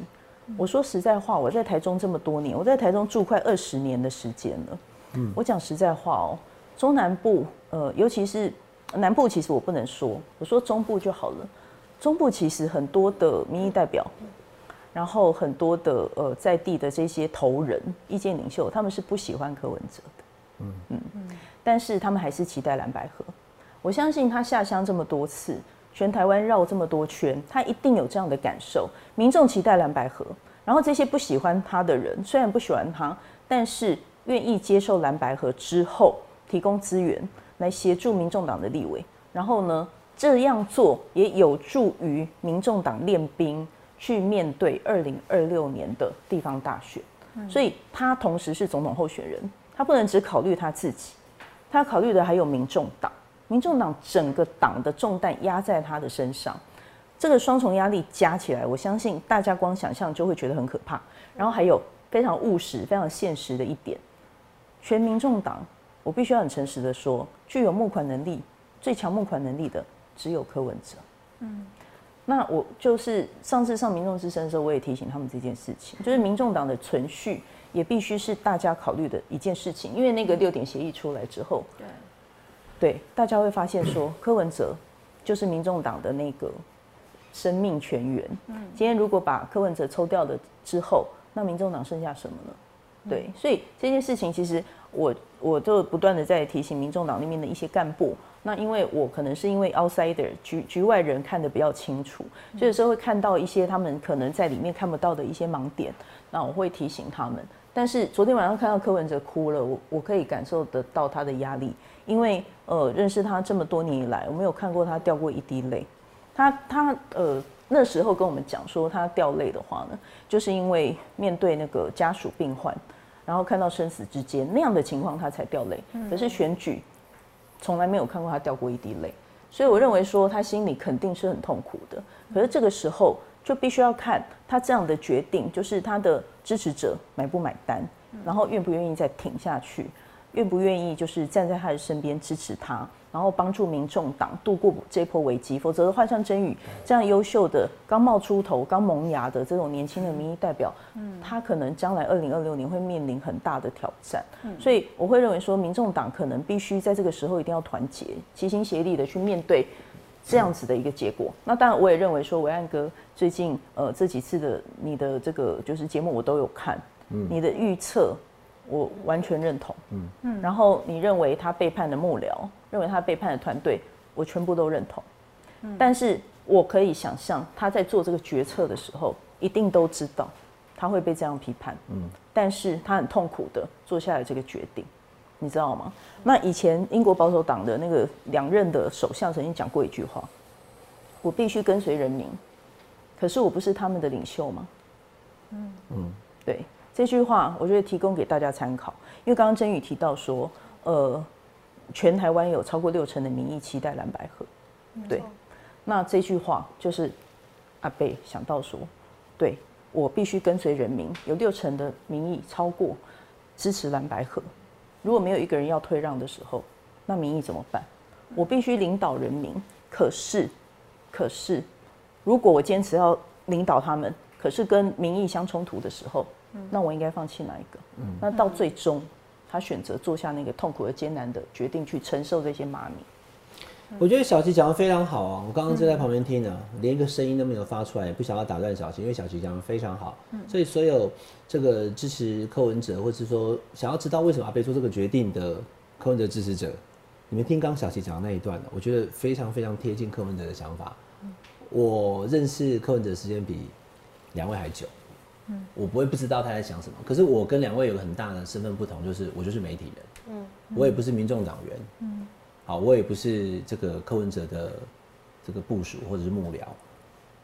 我说实在话，我在台中这么多年，我在台中住快二十年的时间了。嗯，我讲实在话哦，中南部，呃，尤其是南部，其实我不能说，我说中部就好了。中部其实很多的民意代表。然后很多的呃在地的这些头人、意见领袖，他们是不喜欢柯文哲的，嗯嗯，但是他们还是期待蓝白河。我相信他下乡这么多次，全台湾绕这么多圈，他一定有这样的感受。民众期待蓝白河，然后这些不喜欢他的人，虽然不喜欢他，但是愿意接受蓝白河之后，提供资源来协助民众党的立委。然后呢，这样做也有助于民众党练兵。去面对二零二六年的地方大选，所以他同时是总统候选人，他不能只考虑他自己，他考虑的还有民众党，民众党整个党的重担压在他的身上，这个双重压力加起来，我相信大家光想象就会觉得很可怕。然后还有非常务实、非常现实的一点，全民众党，我必须要很诚实的说，具有募款能力、最强募款能力的只有柯文哲。嗯。那我就是上次上民众之声的时候，我也提醒他们这件事情，就是民众党的存续也必须是大家考虑的一件事情，因为那个六点协议出来之后，对，对，大家会发现说柯文哲就是民众党的那个生命泉源。嗯，今天如果把柯文哲抽掉了之后，那民众党剩下什么呢？对，所以这件事情其实我我就不断的在提醒民众党那边的一些干部。那因为我可能是因为 outsider 局局外人看得比较清楚，所以有时候会看到一些他们可能在里面看不到的一些盲点，那我会提醒他们。但是昨天晚上看到柯文哲哭了，我我可以感受得到他的压力，因为呃认识他这么多年以来，我没有看过他掉过一滴泪。他他呃那时候跟我们讲说他掉泪的话呢，就是因为面对那个家属病患，然后看到生死之间那样的情况他才掉泪。可是选举。从来没有看过他掉过一滴泪，所以我认为说他心里肯定是很痛苦的。可是这个时候就必须要看他这样的决定，就是他的支持者买不买单，然后愿不愿意再挺下去，愿不愿意就是站在他的身边支持他。然后帮助民众党度过这波危机，否则的话，像真宇这样优秀的、刚冒出头、刚萌芽的这种年轻的民意代表，嗯，他可能将来二零二六年会面临很大的挑战。嗯，所以我会认为说，民众党可能必须在这个时候一定要团结、齐心协力的去面对这样子的一个结果。那当然，我也认为说，维安哥最近呃这几次的你的这个就是节目我都有看，嗯，你的预测。我完全认同，嗯。嗯，然后你认为他背叛的幕僚，认为他背叛的团队，我全部都认同，嗯，但是我可以想象他在做这个决策的时候，一定都知道他会被这样批判，嗯，但是他很痛苦的做下了这个决定，你知道吗？那以前英国保守党的那个两任的首相曾经讲过一句话，我必须跟随人民，可是我不是他们的领袖吗？嗯。嗯，对。这句话我觉得提供给大家参考，因为刚刚真宇提到说，呃，全台湾有超过六成的民意期待蓝白河，对，那这句话就是阿贝想到说，对我必须跟随人民，有六成的民意超过支持蓝白河，如果没有一个人要退让的时候，那民意怎么办？我必须领导人民，可是，可是，如果我坚持要领导他们，可是跟民意相冲突的时候。那我应该放弃哪一个？嗯，那到最终，他选择做下那个痛苦而艰难的决定，去承受这些骂名。我觉得小琪讲的非常好啊！我刚刚就在旁边听呢，连一个声音都没有发出来，也不想要打断小琪，因为小琪讲的非常好。嗯，所以所有这个支持柯文哲，或是说想要知道为什么阿贝做这个决定的柯文哲支持者，你们听刚小琪讲的那一段呢，我觉得非常非常贴近柯文哲的想法。我认识柯文哲时间比两位还久。我不会不知道他在想什么。可是我跟两位有个很大的身份不同，就是我就是媒体人，嗯，我也不是民众党员，嗯，好，我也不是这个柯文哲的这个部署或者是幕僚，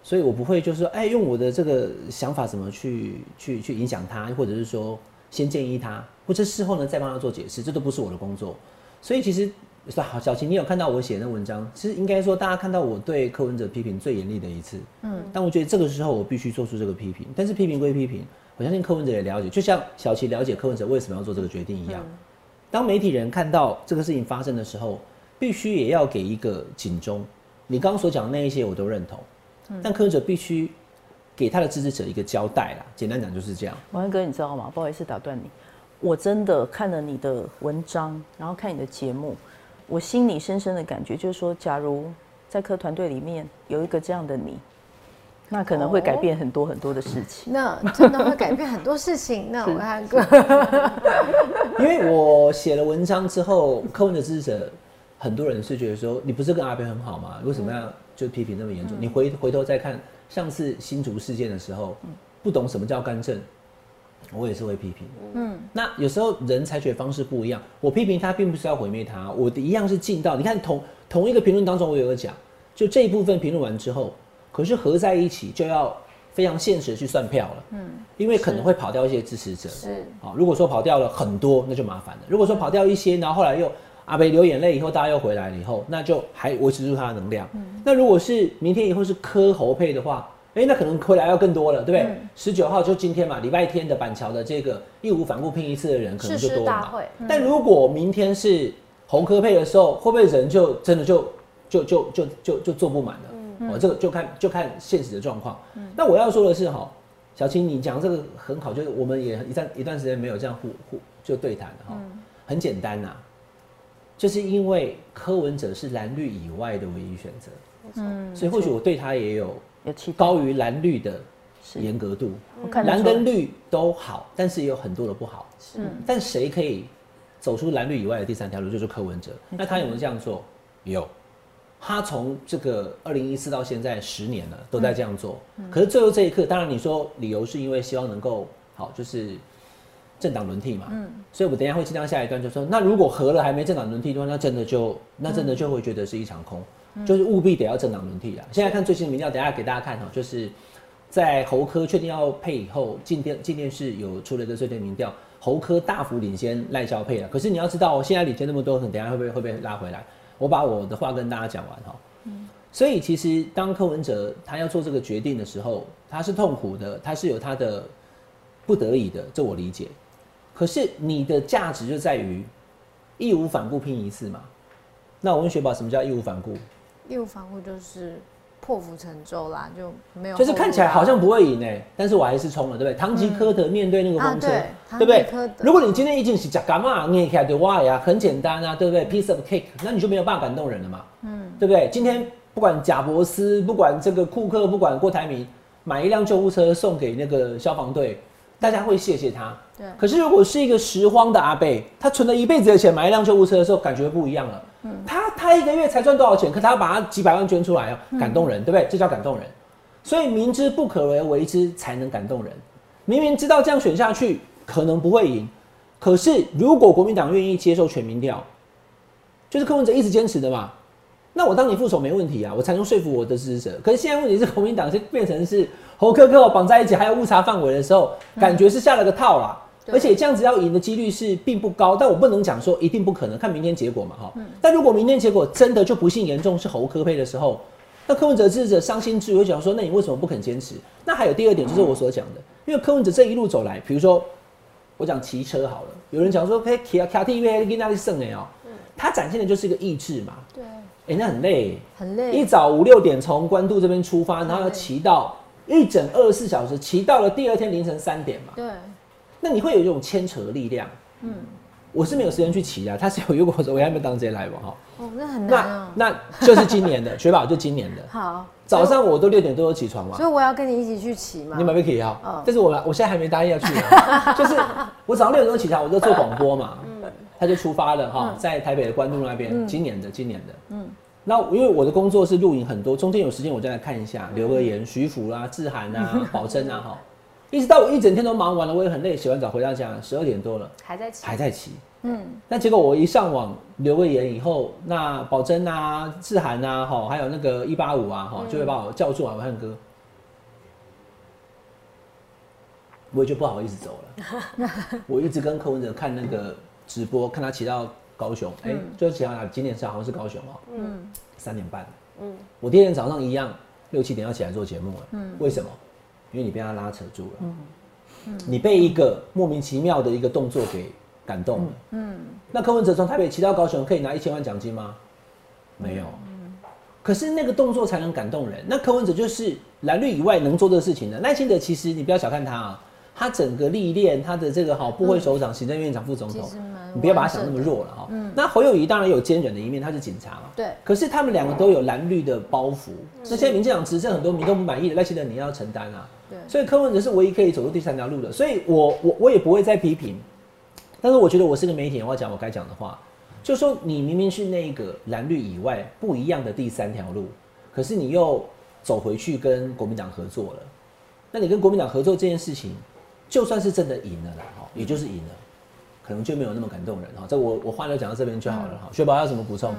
所以我不会就是说，哎，用我的这个想法怎么去去去影响他，或者是说先建议他，或者事后呢再帮他做解释，这都不是我的工作。所以其实，好，小琴，你有看到我写那文章？其实应该说，大家看到我对柯文哲批评最严厉的一次。嗯，但我觉得这个时候我必须做出这个批评。但是批评归批评，我相信柯文哲也了解，就像小琪了解柯文哲为什么要做这个决定一样。当媒体人看到这个事情发生的时候，必须也要给一个警钟。你刚刚所讲的那一些我都认同，但柯文哲必须给他的支持者一个交代啦。简单讲就是这样。王文哥，你知道吗？不好意思打断你。我真的看了你的文章，然后看你的节目，我心里深深的感觉就是说，假如在科团队里面有一个这样的你，那可能会改变很多很多的事情。那真的会改变很多事情。那我看哥，因为我写了文章之后，柯文的支持者很多人是觉得说，你不是跟阿边很好吗？为什么要就批评那么严重？你回回头再看上次新竹事件的时候，不懂什么叫干政。我也是会批评，嗯，那有时候人采取的方式不一样。我批评他，并不是要毁灭他，我的一样是尽到。你看同同一个评论当中，我有个讲，就这一部分评论完之后，可是合在一起就要非常现实的去算票了，嗯，因为可能会跑掉一些支持者，是啊。如果说跑掉了很多，那就麻烦了。如果说跑掉一些，然后后来又阿北流眼泪以后，大家又回来了以后，那就还维持住他的能量。那如果是明天以后是科侯配的话。哎，那可能回来要更多了，对不对？十九号就今天嘛，礼拜天的板桥的这个义无反顾拼一次的人可能就多了嘛。但如果明天是红科配的时候，会不会人就真的就就就就就就坐不满了？哦，这个就看就看现实的状况。那我要说的是哈，小青你讲这个很好，就是我们也一段一段时间没有这样互互就对谈的哈，很简单呐，就是因为柯文哲是蓝绿以外的唯一选择，嗯，所以或许我对他也有。高于蓝绿的严格度，蓝跟绿都好，但是也有很多的不好。嗯，但谁可以走出蓝绿以外的第三条路，就是柯文哲。那他有没有这样做？有，他从这个二零一四到现在十年了，都在这样做。可是最后这一刻，当然你说理由是因为希望能够好，就是政党轮替嘛。嗯，所以我等一下会尽量下一段就说，那如果合了还没政党轮替的话，那真的就那真的就会觉得是一场空。就是务必得要政党轮替啊！现在看最新的民调，等下给大家看哈，就是在侯科确定要配以后，进电进电视有出了一个最新民调，侯科大幅领先赖萧配了。可是你要知道，现在领先那么多，等下会不会会不会拉回来？我把我的话跟大家讲完哈。嗯。所以其实当柯文哲他要做这个决定的时候，他是痛苦的，他是有他的不得已的，这我理解。可是你的价值就在于义无反顾拼一次嘛。那我问雪宝，什么叫义无反顾？义无反顾就是破釜沉舟啦，就没有。就是看起来好像不会赢诶，但是我还是冲了，对不对？唐吉诃德面对那个风车，对不对？如果你今天已经是假干嘛，你也可以对哇呀，很简单啊，对不对？Piece of cake，那你就没有办法感动人了嘛，嗯，对不对？今天不管贾伯斯，不管这个库克，不管郭台铭，买一辆救护车送给那个消防队，大家会谢谢他。对。可是如果是一个拾荒的阿贝，他存了一辈子的钱买一辆救护车的时候，感觉不一样了。他他一个月才赚多少钱？可他把他几百万捐出来哦，感动人，对不对？这叫感动人。所以明知不可为为之，才能感动人。明明知道这样选下去可能不会赢，可是如果国民党愿意接受全民调，就是柯文哲一直坚持的嘛，那我当你副手没问题啊，我才能说服我的支持者。可是现在问题是国民党是变成是侯科科绑在一起，还有误差范围的时候，感觉是下了个套啦。而且这样子要赢的几率是并不高，但我不能讲说一定不可能，看明天结果嘛，哈。但如果明天结果真的就不幸严重是侯科配的时候，那柯文哲支持者伤心之余会讲说，那你为什么不肯坚持？那还有第二点就是我所讲的，因为柯文哲这一路走来，比如说我讲骑车好了，有人讲说，哎，骑啊骑 T V 跟那里胜哎哦，他展现的就是一个意志嘛。对。哎，那很累，很累。一早五六点从关渡这边出发，然后要骑到一整二十四小时，骑到了第二天凌晨三点嘛。对。那你会有一种牵扯的力量，嗯，我是没有时间去骑啊，他是有，如果说我还没当这些来吧，哈，哦，那很难那那就是今年的 雪宝，就今年的，好，早上我都六点多起床嘛，所以我要跟你一起去骑嘛，你买不可以啊？但是我我现在还没答应要去，就是我早上六点钟起床，我就做广播嘛，嗯，他就出发了哈，在台北的关渡那边，今年的，今年的，嗯，那因为我的工作是录影很多，中间有时间我再来看一下，留个言，徐福啦、志涵啊、宝珍啊，哈。一直到我一整天都忙完了，我也很累，洗完澡回到家十二点多了，还在骑。还在骑。嗯，那结果我一上网留个言以后，那宝珍啊、志涵啊，哈，还有那个一八五啊，哈，就会把我叫住啊，我汉哥，我也就不好意思走了。我一直跟柯文哲看那个直播，看他骑到高雄，哎、就骑到哪？今年是好像是高雄哦，嗯，三点半，嗯，我第二天早上一样六七点要起来做节目了，嗯，为什么？因为你被他拉扯住了，嗯，你被一个莫名其妙的一个动作给感动了，嗯，那柯文哲从台北骑到高雄可以拿一千万奖金吗？没有，可是那个动作才能感动人。那柯文哲就是蓝绿以外能做的事情的。赖清德其实你不要小看他啊，他整个历练，他的这个好部会首长、行政院长、副总统，你不要把他想那么弱了哈。嗯那侯友谊当然有坚韧的一面，他是警察嘛。对可是他们两个都有蓝绿的包袱。那现在民进党执政，很多民众不满意的，赖清德你要承担啊。对所以柯文哲是唯一可以走出第三条路的。所以我我我也不会再批评，但是我觉得我是个媒体人，我要讲我该讲的话。就说你明明是那个蓝绿以外不一样的第三条路，可是你又走回去跟国民党合作了，那你跟国民党合作这件事情，就算是真的赢了啦，哈，也就是赢了，可能就没有那么感动人哈。这我我话就讲到这边就好了哈。雪宝要什么补充？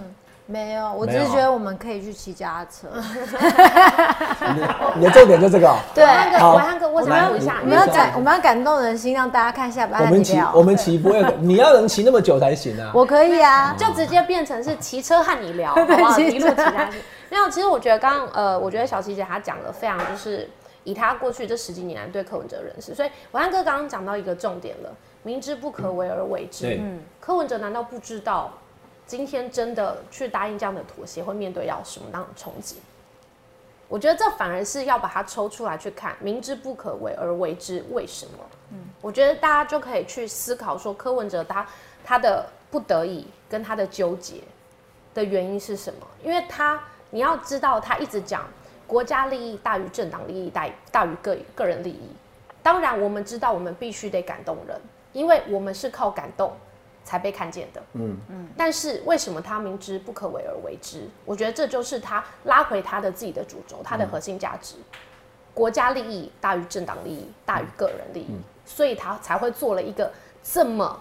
没有，我只是觉得我们可以去骑脚踏车。你的重点就这个哦。对，那个好伟汉哥，我想问一下，我们要感我们要感动人心，让大家看下班的我们骑。我们骑不会，你要能骑那么久才行啊。我可以啊，就直接变成是骑车和你聊，好不好？骑一路骑车下去。没有，其实我觉得刚刚呃，我觉得小琪姐她讲的非常就是以她过去这十几年来对柯文哲的认识，所以伟汉哥刚刚讲到一个重点了，明知不可为而为之。嗯，柯文哲难道不知道今天真的去答应这样的妥协会面对到什么样的冲击？我觉得这反而是要把它抽出来去看，明知不可为而为之，为什么？嗯，我觉得大家就可以去思考说，柯文哲他他的不得已跟他的纠结的原因是什么？因为他你要知道，他一直讲国家利益大于政党利益大于大于个个人利益。当然，我们知道我们必须得感动人，因为我们是靠感动才被看见的。嗯嗯但是为什么他明知不可为而为之？我觉得这就是他拉回他的自己的主轴，他的核心价值：国家利益大于政党利益，大于个人利益，所以他才会做了一个这么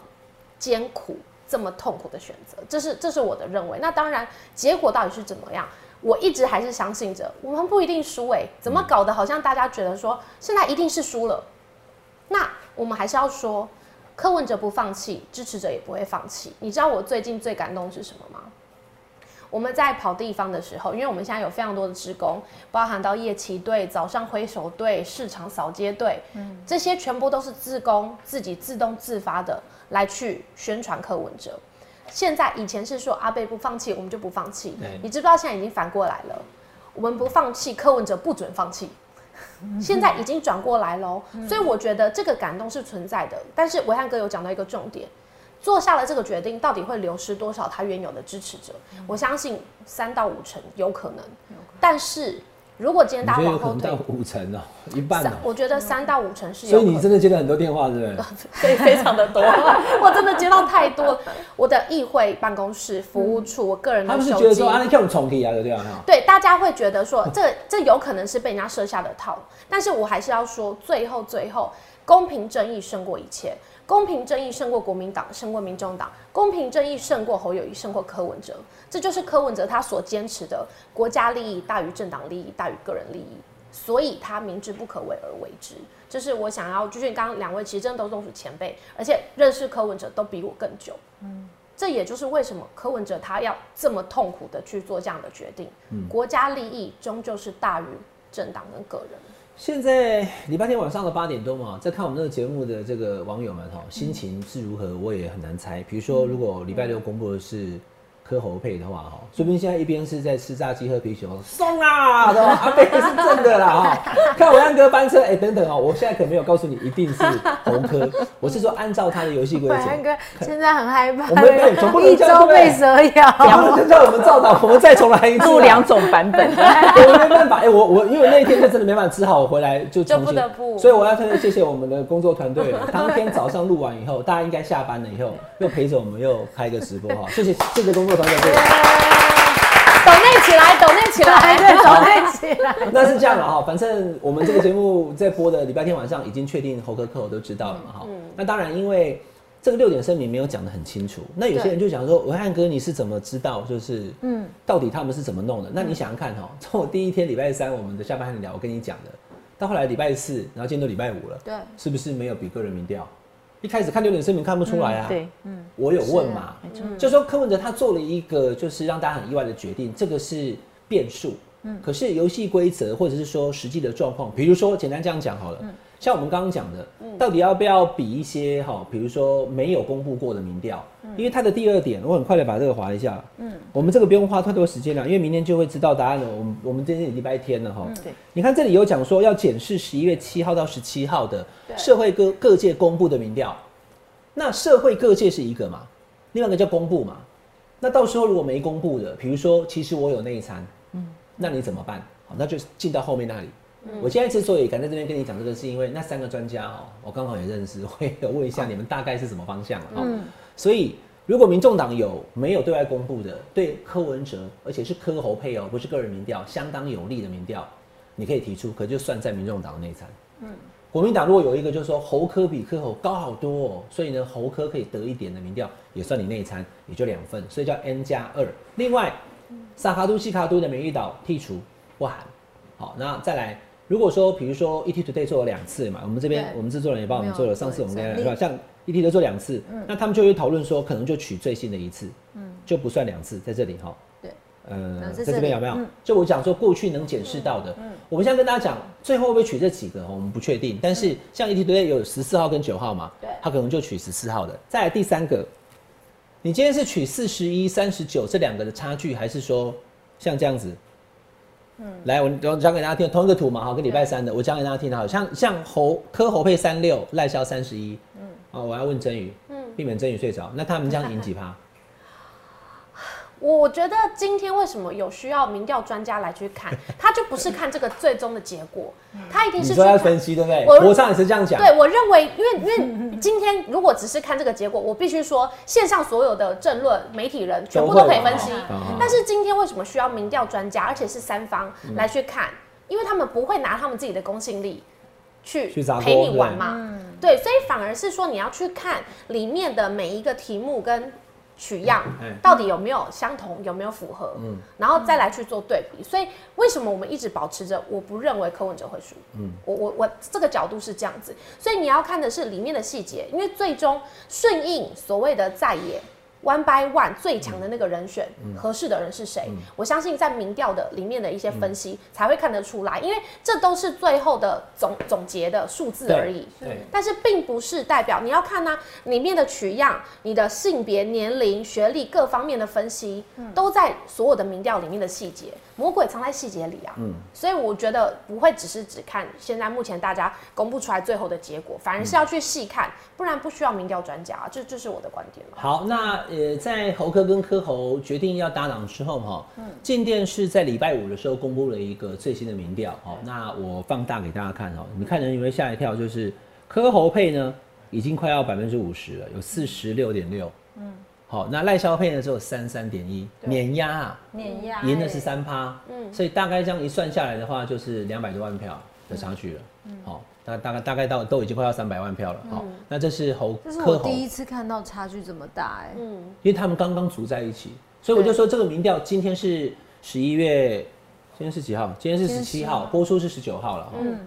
艰苦、这么痛苦的选择。这是这是我的认为。那当然，结果到底是怎么样？我一直还是相信着，我们不一定输哎、怎么搞得好像大家觉得说现在一定是输了？那我们还是要说，柯文哲不放弃，支持者也不会放弃。你知道我最近最感动是什么吗？我们在跑地方的时候，因为我们现在有非常多的职工，包含到夜骑队、早上挥手队、市场扫街队，这些全部都是自工自己自动自发的来去宣传柯文哲。现在以前是说阿贝不放弃，我们就不放弃。你知不知道现在已经反过来了？我们不放弃，柯文哲不准放弃。现在已经转过来喽，所以我觉得这个感动是存在的。但是维汉哥有讲到一个重点，做下了这个决定，到底会流失多少他原有的支持者？我相信三到五成有可能，但是如果今天你大觉得有可能家往后推到，五成哦，一半哦。我觉得三到五成是有所以。你真的接了很多电话，对不对？非非常的多，我真的接到太多。我的议会办公室、服务处、我个人他的手机们是觉得说，啊，你看我们重提啊，对不对啊？对，大家会觉得说，这这有可能是被人家设下的套，但是我还是要说，最后最后，公平正义胜过一切，公平正义胜过国民党，胜过民众党，公平正义胜过侯友谊，胜过柯文哲，这就是柯文哲他所坚持的国家利益大于政党利益，大于个人利益，所以他明知不可为而为之。这是我想要，就是刚刚两位其实真的都都是前辈，而且认识柯文哲都比我更久。嗯这也就是为什么柯文哲他要这么痛苦的去做这样的决定。嗯国家利益终究是大于政党跟个人。现在礼拜天晚上的八点多嘛，在看我们这个节目的这个网友们哈，心情是如何，我也很难猜。比如说，如果礼拜六公布的是柯侯配的话哈，说不定现在一边是在吃炸鸡喝啤酒，送啊，对吧？阿贝是正的啦哈。看伟安哥翻车，哎、等等哦，我现在可没有告诉你一定是侯科，我是说按照他的游戏规则。哥现在很害怕，我们哎总不能一周被蛇咬。然后就叫我们照导，我们再重来一次啊。录两种版本，我没办法，哎、我我因为那一天就真的没办法，只好回来就重新就不得不所以我要特别谢谢我们的工作团队了。当天早上录完以后，大家应该下班了以后，又陪着我们又开个直播哈，谢谢谢谢工作团队。对抖内起来，抖内起来，对，抖内起来。那是这样的哈，反正我们这个节目在播的礼拜天晚上已经确定侯哥课我都知道了嘛哈。那当然，因为这个六点声明没有讲的很清楚，那有些人就想说，文翰哥你是怎么知道，就是嗯，到底他们是怎么弄的？那你想想看哈，从我第一天礼拜三我们的下班聊，我跟你讲的，到后来礼拜四，然后今天都礼拜五了，对，是不是没有比个人民调？一开始看六点声明看不出来啊，对，嗯，我有问嘛，就说柯文哲他做了一个就是让大家很意外的决定，这个是变数。嗯，可是游戏规则或者是说实际的状况，比如说简单这样讲好了，像我们刚刚讲的，到底要不要比一些哈，比如说没有公布过的民调，因为它的第二点，我很快的把这个划一下，嗯，我们这个不用花太多时间了，因为明天就会知道答案了。我们我们今天礼拜天了哈，对，你看这里有讲说要检视十一月七号到十七号的社会各各界公布的民调。那社会各界是一个嘛，另外一个叫公布嘛。那到时候如果没公布的，比如说其实我有内参，嗯，那你怎么办？好，那就进到后面那里。我现在之所以敢在这边跟你讲这个，是因为那三个专家哦，我刚好也认识，会问一下你们大概是什么方向哦。所以如果民众党有没有对外公布的，对柯文哲，而且是柯侯配哦，不是个人民调，相当有利的民调，你可以提出，可就算在民众党的内参。嗯。国民党如果有一个，就是说侯科比柯侯高好多哦，所以呢侯科可以得一点的民调，也算你内参，也就两份，所以叫 N 加二。另外，萨卡都、西卡都的美丽岛剔除不含。好，那再来，如果说比如说 ET Today 做了两次嘛，我们这边我们制作人也帮我们做了，上次我们跟是吧？像 ET 都做两次，那他们就会讨论说，可能就取最新的一次，嗯，就不算两次在这里哈。对呃，在这边有没有？就我讲说过去能检视到的，嗯我们现在跟大家讲，最后会不会取这几个？我们不确定。但是像 ET Today 有十四号跟九号嘛，对，他可能就取十四号的。再来第三个，你今天是取四十一、三十九这两个的差距，还是说像这样子？嗯，来，我我讲给大家听，同一个图嘛，好，跟礼拜三的，我讲给大家听，好像像侯科侯配三六，赖萧三十一，嗯，哦，我要问真宇，嗯，避免真宇睡着，那他们这样赢几趴？我觉得今天为什么有需要民调专家来去看，他就不是看这个最终的结果，他一定是说要分析，对不对？我上也是这样讲。对，我认为，因为因为今天如果只是看这个结果，我必须说线上所有的政论媒体人全部都可以分析。但是今天为什么需要民调专家，而且是三方来去看？因为他们不会拿他们自己的公信力去陪你玩嘛。对，所以反而是说你要去看里面的每一个题目跟。取样到底有没有相同，有没有符合，嗯，然后再来去做对比。所以为什么我们一直保持着我不认为柯文哲会输？嗯，我我我这个角度是这样子。所以你要看的是里面的细节，因为最终顺应所谓的在野。One by one 最强的那个人选，合适的人是谁？我相信在民调的里面的一些分析才会看得出来，因为这都是最后的总总结的数字而已。对，但是并不是代表你要看呢里面的取样，你的性别、年龄、学历各方面的分析，都在所有的民调里面的细节。魔鬼藏在细节里啊，嗯，所以我觉得不会只是只看现在目前大家公布出来最后的结果，反而是要去细看，不然不需要民调专家，这这是我的观点好，那呃，在侯科跟柯侯决定要搭档之后哈，嗯，进电是在礼拜五的时候公布了一个最新的民调，好，那我放大给大家看哦，你看人有没有吓一跳？就是柯侯配呢，已经快要百分之五十了，有四十六点六，嗯。好，那赖萧配呢只有三三点一，碾压啊，碾压，赢的是三趴，嗯，所以大概这样一算下来的话，就是两百多万票的差距了，嗯，好，那大概大概到都已经快要三百万票了，好，那这是侯，这是我第一次看到差距这么大，哎，嗯，因为他们刚刚组在一起，所以我就说这个民调今天是十一月，今天是几号？今天是十七号，播出是十九号了，嗯。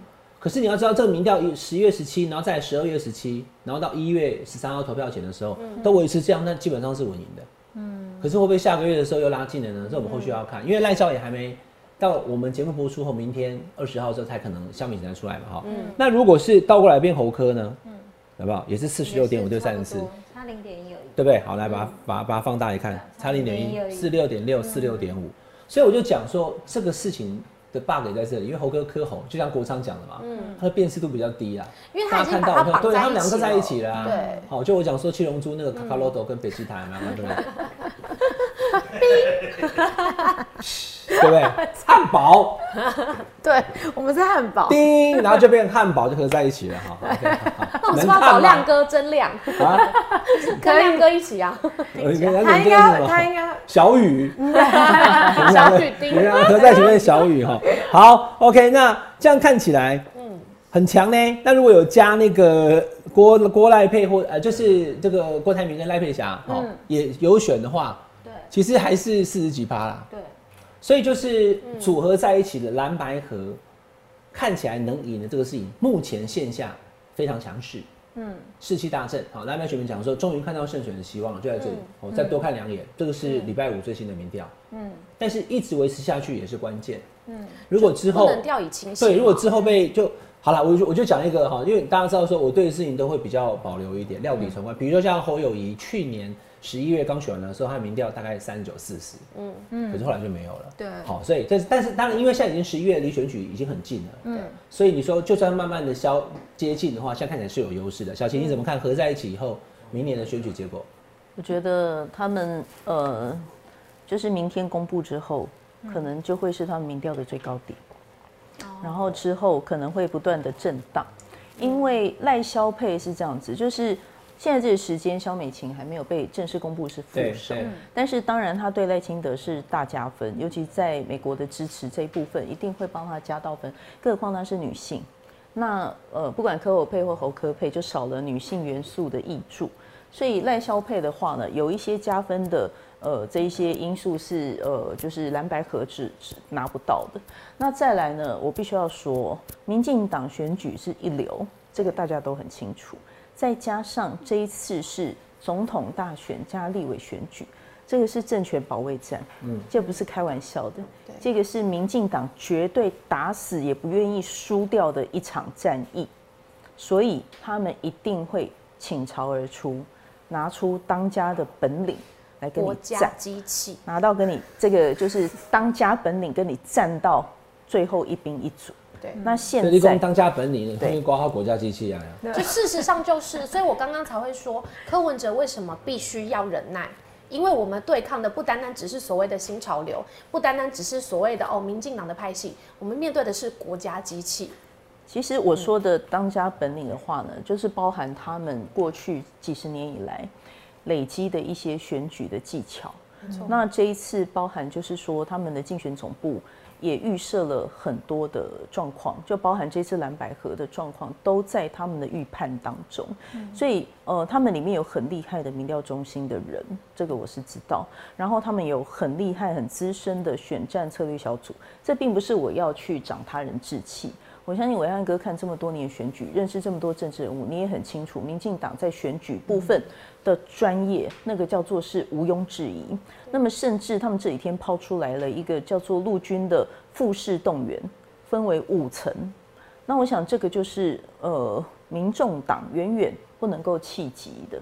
可是你要知道，这个民调十月十七，然后在十二月十七，然后到一月十三号投票前的时候，都维持这样，那基本上是稳赢的。嗯。可是会不会下个月的时候又拉近了呢？这我们后续要看，因为赖萧也还没到我们节目播出后，明天二十号之后才可能消米才出来嘛，哈。嗯。那如果是倒过来变猴科呢？嗯。好不好？也是四十六点五对三十四，差零点一而已。对不对？好，来把它把把它放大一看，差零点一，四六点六，四六点五。所以我就讲说这个事情。的 bug 也在这里，因为猴哥磕猴，就像国昌讲的嘛，嗯，他的辨识度比较低啊，因为他看到，对，他们两个在一起了，对，好，就我讲说七龙珠那个卡卡罗多跟北极台嘛，对不对？对不对？汉堡，对，我们是汉堡。叮，然后就变汉堡就合在一起了哈。那我们是不是要找？亮哥真亮，啊，跟亮哥一起啊。他他应该他应该小雨，小雨丁合在一起变小雨哈。好，OK，那这样看起来，嗯，很强呢。那如果有加那个郭郭赖佩或呃，就是这个郭台铭跟赖佩霞，哦，也有选的话，对其实还是四十几趴啦。对，所以就是组合在一起的蓝白河，看起来能赢的这个事情，目前线下非常强势，嗯，士气大振。好，蓝白选民讲说，终于看到胜选的希望了，就在这里。我、再多看两眼，这个是礼拜五最新的民调，嗯，但是一直维持下去也是关键，嗯，如果之后不能掉以轻心。对，如果之后被就好了，我就我就讲一个哈，因为大家知道说我对事情都会比较保留一点，料理存观。比如说像侯友谊去年十一月刚选完的时候，他的民调大概三十九四十，嗯嗯，可是后来就没有了。对好，所以但是但是当然，因为现在已经十一月，离选举已经很近了，嗯，所以你说就算慢慢的消接近的话，现在看起来是有优势的。小琴你怎么看？合在一起以后，明年的选举结果？我觉得他们呃，就是明天公布之后，可能就会是他们民调的最高点，然后之后可能会不断的震荡，因为赖萧配是这样子，就是现在这个时间，萧美琴还没有被正式公布是副手，但是当然她对赖清德是大加分，尤其在美国的支持这一部分，一定会帮他加到分，更何况她是女性。那呃，不管柯侯配或侯柯配，就少了女性元素的益助。所以赖萧配的话呢，有一些加分的呃这一些因素是呃就是蓝白合制是拿不到的。那再来呢，我必须要说，民进党选举是一流，这个大家都很清楚。再加上这一次是总统大选加立委选举，这个是政权保卫战，嗯，这不是开玩笑的，这个是民进党绝对打死也不愿意输掉的一场战役，所以他们一定会倾巢而出，拿出当家的本领来跟你战，机器，拿到跟你这个就是当家本领跟你战到最后一兵一卒。对那现所以立功在当家本领，对他们挂号国家机器啊。就事实上就是，所以我刚刚才会说，柯文哲为什么必须要忍耐？因为我们对抗的不单单只是所谓的新潮流，不单单只是所谓的哦民进党的派系，我们面对的是国家机器。其实我说的当家本领的话呢，就是包含他们过去几十年以来累积的一些选举的技巧。那这一次包含就是说他们的竞选总部也预设了很多的状况，就包含这次蓝百合的状况都在他们的预判当中。所以呃，他们里面有很厉害的民调中心的人，这个我是知道。然后他们有很厉害、很资深的选战策略小组，这并不是我要去长他人志气。我相信伟汉哥看这么多年选举，认识这么多政治人物，你也很清楚，民进党在选举部分的专业，那个叫做是毋庸置疑。那么甚至他们这几天抛出来了一个叫做陆军的复式动员，分为五层。那我想这个就是呃，民众党远远不能够企及的。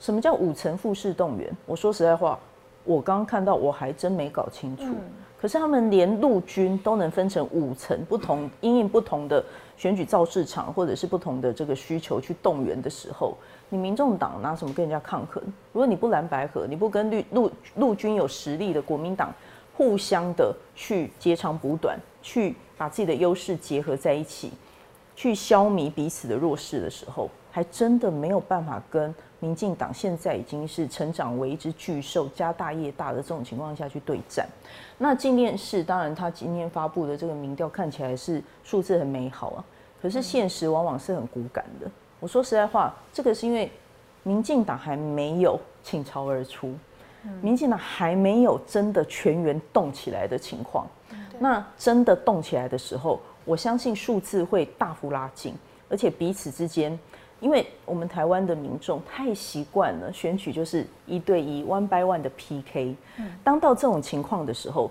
什么叫五层复式动员？我说实在话，我刚刚看到我还真没搞清楚。可是他们连陆军都能分成五层不同，因应不同的选举造市场或者是不同的这个需求去动员的时候，你民众党拿什么跟人家抗衡？如果你不蓝白合，你不跟绿陆陆军有实力的国民党互相的去截长补短，去把自己的优势结合在一起，去消弭彼此的弱势的时候，还真的没有办法跟民进党现在已经是成长为一只巨兽、家大业大的这种情况下去对战。那纪念是当然，他今天发布的这个民调看起来是数字很美好啊，可是现实往往是很骨感的。我说实在话，这个是因为民进党还没有倾巢而出，民进党还没有真的全员动起来的情况。那真的动起来的时候，我相信数字会大幅拉近，而且彼此之间，因为我们台湾的民众太习惯了选举就是一对一 one by one 的 PK，当到这种情况的时候，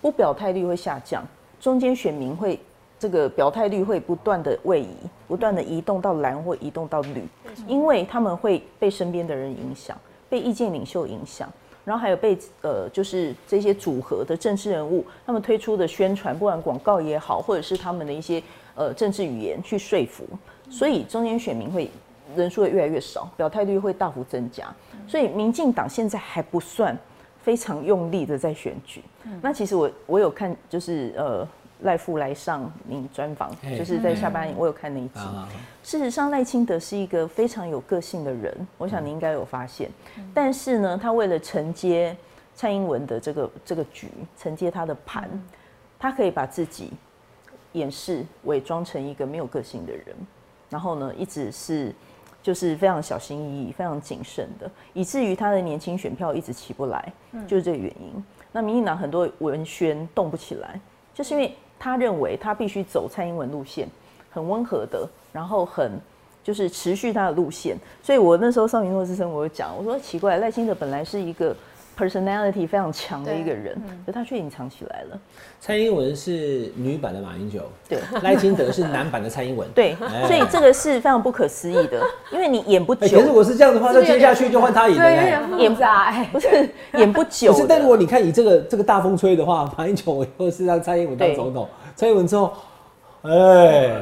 不表态率会下降，中间选民会这个表态率会不断的位移，不断的移动到蓝或移动到绿，因为他们会被身边的人影响，被意见领袖影响。然后还有被呃，就是这些组合的政治人物，他们推出的宣传，不管广告也好，或者是他们的一些呃政治语言去说服，所以中间选民会人数会越来越少，表态率会大幅增加。所以民进党现在还不算非常用力的在选举。那其实我我有看，就是呃赖富来上您专访，就是在下班我有看那一集。事实上，赖清德是一个非常有个性的人，我想你应该有发现。但是呢，他为了承接蔡英文的这个这个局，承接他的盘，他可以把自己掩饰、伪装成一个没有个性的人，然后呢，一直是就是非常小心翼翼、非常谨慎的，以至于他的年轻选票一直起不来，就是这个原因。那民进党很多文宣动不起来，就是因为他认为他必须走蔡英文路线，很温和的，然后很就是持续他的路线。所以我那时候上云诺之声，我有讲，我说奇怪，赖清德本来是一个 personality 非常强的一个人，可他却隐藏起来了。蔡英文是女版的马英九，对，赖清德是男版的蔡英文，对，所以这个是非常不可思议的，因为你演不久。可是如果是这样的话，那接下去就换他演了，演不是演不久。可是，但如果你看以这个这个大风吹的话，马英九以后是让蔡英文当总统，蔡英文之后，哎。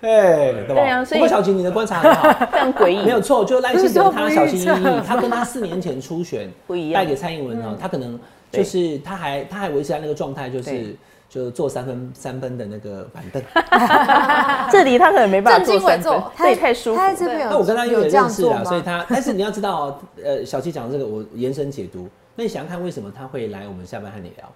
哎，对啊，所以小琴，你的观察很好，非常诡异，没有错，就赖清德他小心翼翼，他跟他四年前初选不一样，带给蔡英文呢，他可能就是他还他还维持在那个状态，就是就坐三分三分的那个板凳，这里他可能没办法坐三分，对，太舒服。那我跟他有点认识啊，所以他，但是你要知道，呃，小七讲的这个，我延伸解读，那你想想看，为什么他会来我们下班和你聊？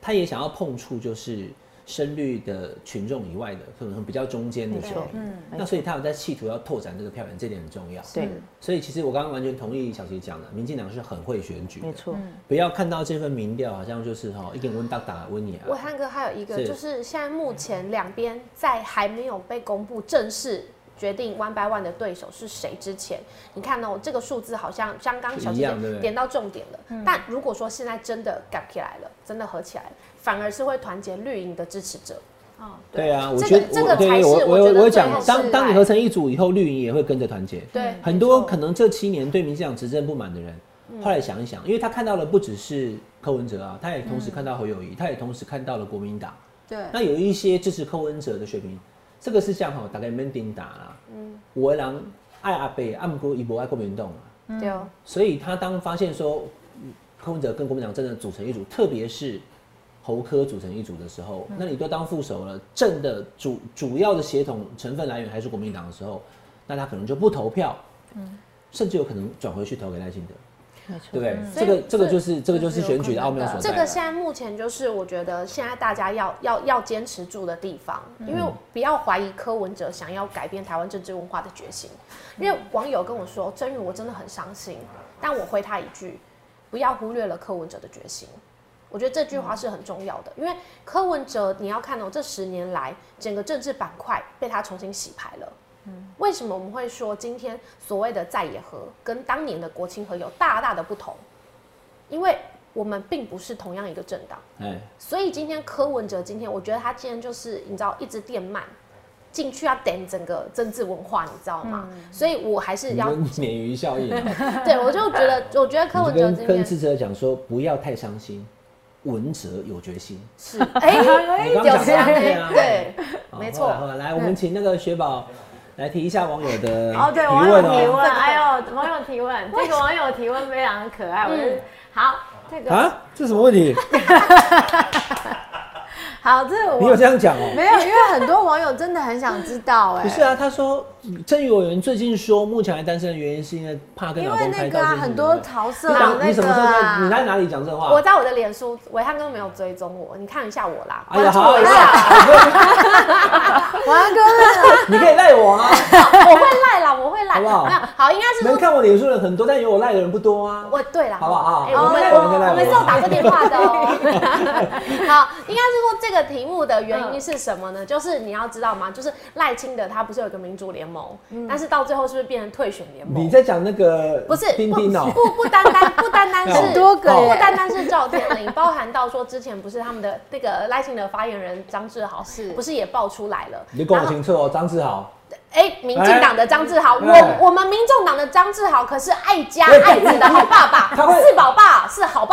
他也想要碰触，就是。深绿的群众以外的，可能比较中间的选民，那所以他有在企图要拓展这个票源，这点很重要。对，所以其实我刚刚完全同意小琪讲的，民进党是很会选举，没错。不要看到这份民调，好像就是哈一点温大打温你啊。伟汉哥还有一个，就是现在目前两边在还没有被公布正式决定 one by one 的对手是谁之前，你看哦，这个数字好像刚刚小齐点到重点了。但如果说现在真的赶起来了，真的合起来了。反而是会团结绿营的支持者。哦，对啊，我觉得这个才是我我我讲，当当你合成一组以后，绿营也会跟着团结。对，很多可能这七年对民进党执政不满的人，后来想一想，因为他看到了不只是柯文哲啊，他也同时看到侯友谊，他也同时看到了国民党。对，那有一些支持柯文哲的选民，这个是这样哈，大概没顶打啦。嗯，我郎爱阿北，阿姆哥一波爱国民党啊。对哦。所以他当发现说柯文哲跟国民党真的组成一组，特别是。侯科组成一组的时候，那你都当副手了，正的主主要的协同成分来源还是国民党的时候，那他可能就不投票，嗯，甚至有可能转回去投给赖清德，没错，对不对？这个这个就是这个就是选举的奥妙所在。这个现在目前就是我觉得现在大家要要要坚持住的地方，因为不要怀疑柯文哲想要改变台湾政治文化的决心。因为网友跟我说，真宇我真的很伤心，但我回他一句，不要忽略了柯文哲的决心。我觉得这句话是很重要的，因为柯文哲，你要看哦，这十年来整个政治板块被他重新洗牌了。嗯，为什么我们会说今天所谓的在野和跟当年的国青和有大大的不同？因为我们并不是同样一个政党。哎，所以今天柯文哲今天，我觉得他今天就是你知道一直电慢进去要等整个政治文化，你知道吗？所以我还是要鲶鱼效应。对，我就觉得，我觉得柯文哲跟跟智者讲说，不要太伤心。文哲有决心，是。哎，有决心，对，没错。来，我们请那个雪宝来提一下网友的哦，对，网友提问，哎呦，网友提问，这个网友提问非常可爱，我觉得好，这个啊，这什么问题？好，这我你有这样讲哦？没有，因为很多网友真的很想知道，哎，不是啊，他说郑宇委员最近说目前还单身的原因是因为怕跟老公开刀，很多桃色那个，你什么时候在？你在哪里讲这话？我在我的脸书，维汉哥没有追踪我，你看一下我啦，哎呀，好，一下，伟汉哥，你可以赖我啊，我会赖啦，我会赖，好不好？好，应该是能看我脸书的人很多，但有我赖的人不多啊。我对了，好不好？哎，我们我我们是有打过电话的哦。好，应该是说这个题目的原。因是什么呢？就是你要知道吗？就是赖清德他不是有个民主联盟，但是到最后是不是变成退选联盟？你在讲那个不是冰冰哦，不不单单 不单单是多个，不单单是赵天麟，包含到说之前不是他们的那个赖清德发言人张志豪是不是也爆出来了？你讲清楚哦，张志豪。哎，民进党的张志豪，我我们民众党的张志豪可是爱家爱子的好爸爸，四宝爸是好爸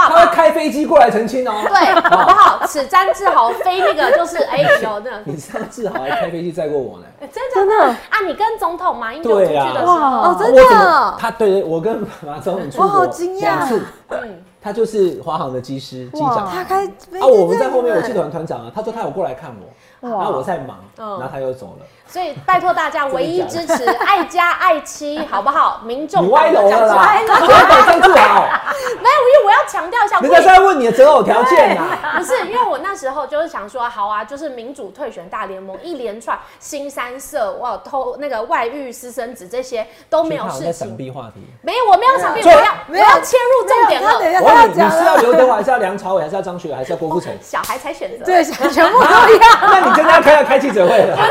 飞机过来澄清哦。对，好不好？此詹志豪飞那个就是哎有那，你张志豪还开飞机载过我呢？真的真的啊？你跟总统马英九出去的时候，哦，真的，他对我跟马总统出国两次，嗯。他就是华航的机师机长。他开啊，我们在后面有气团团长啊，他说他有过来看我，然后我在忙，嗯然后他又走了。所以拜托大家唯一支持爱家爱妻，好不好？民众你歪楼了啦，哎不要改张志豪，没有，因为我要强调一下，人家是在问你的择偶条件呐。不是，因为我那时候就是想说，好啊，就是民主退选大联盟一连串新三色，哇，偷那个外遇、私生子这些都没有好像在事情，闪避话题。没有，我没有闪避，我错要我要切入重点了。等一下你是要，刘德华，还是要梁朝伟，还是要张学友，还是要郭富城？小孩才选择，对，全部都一样。那你真的要开要开记者会了？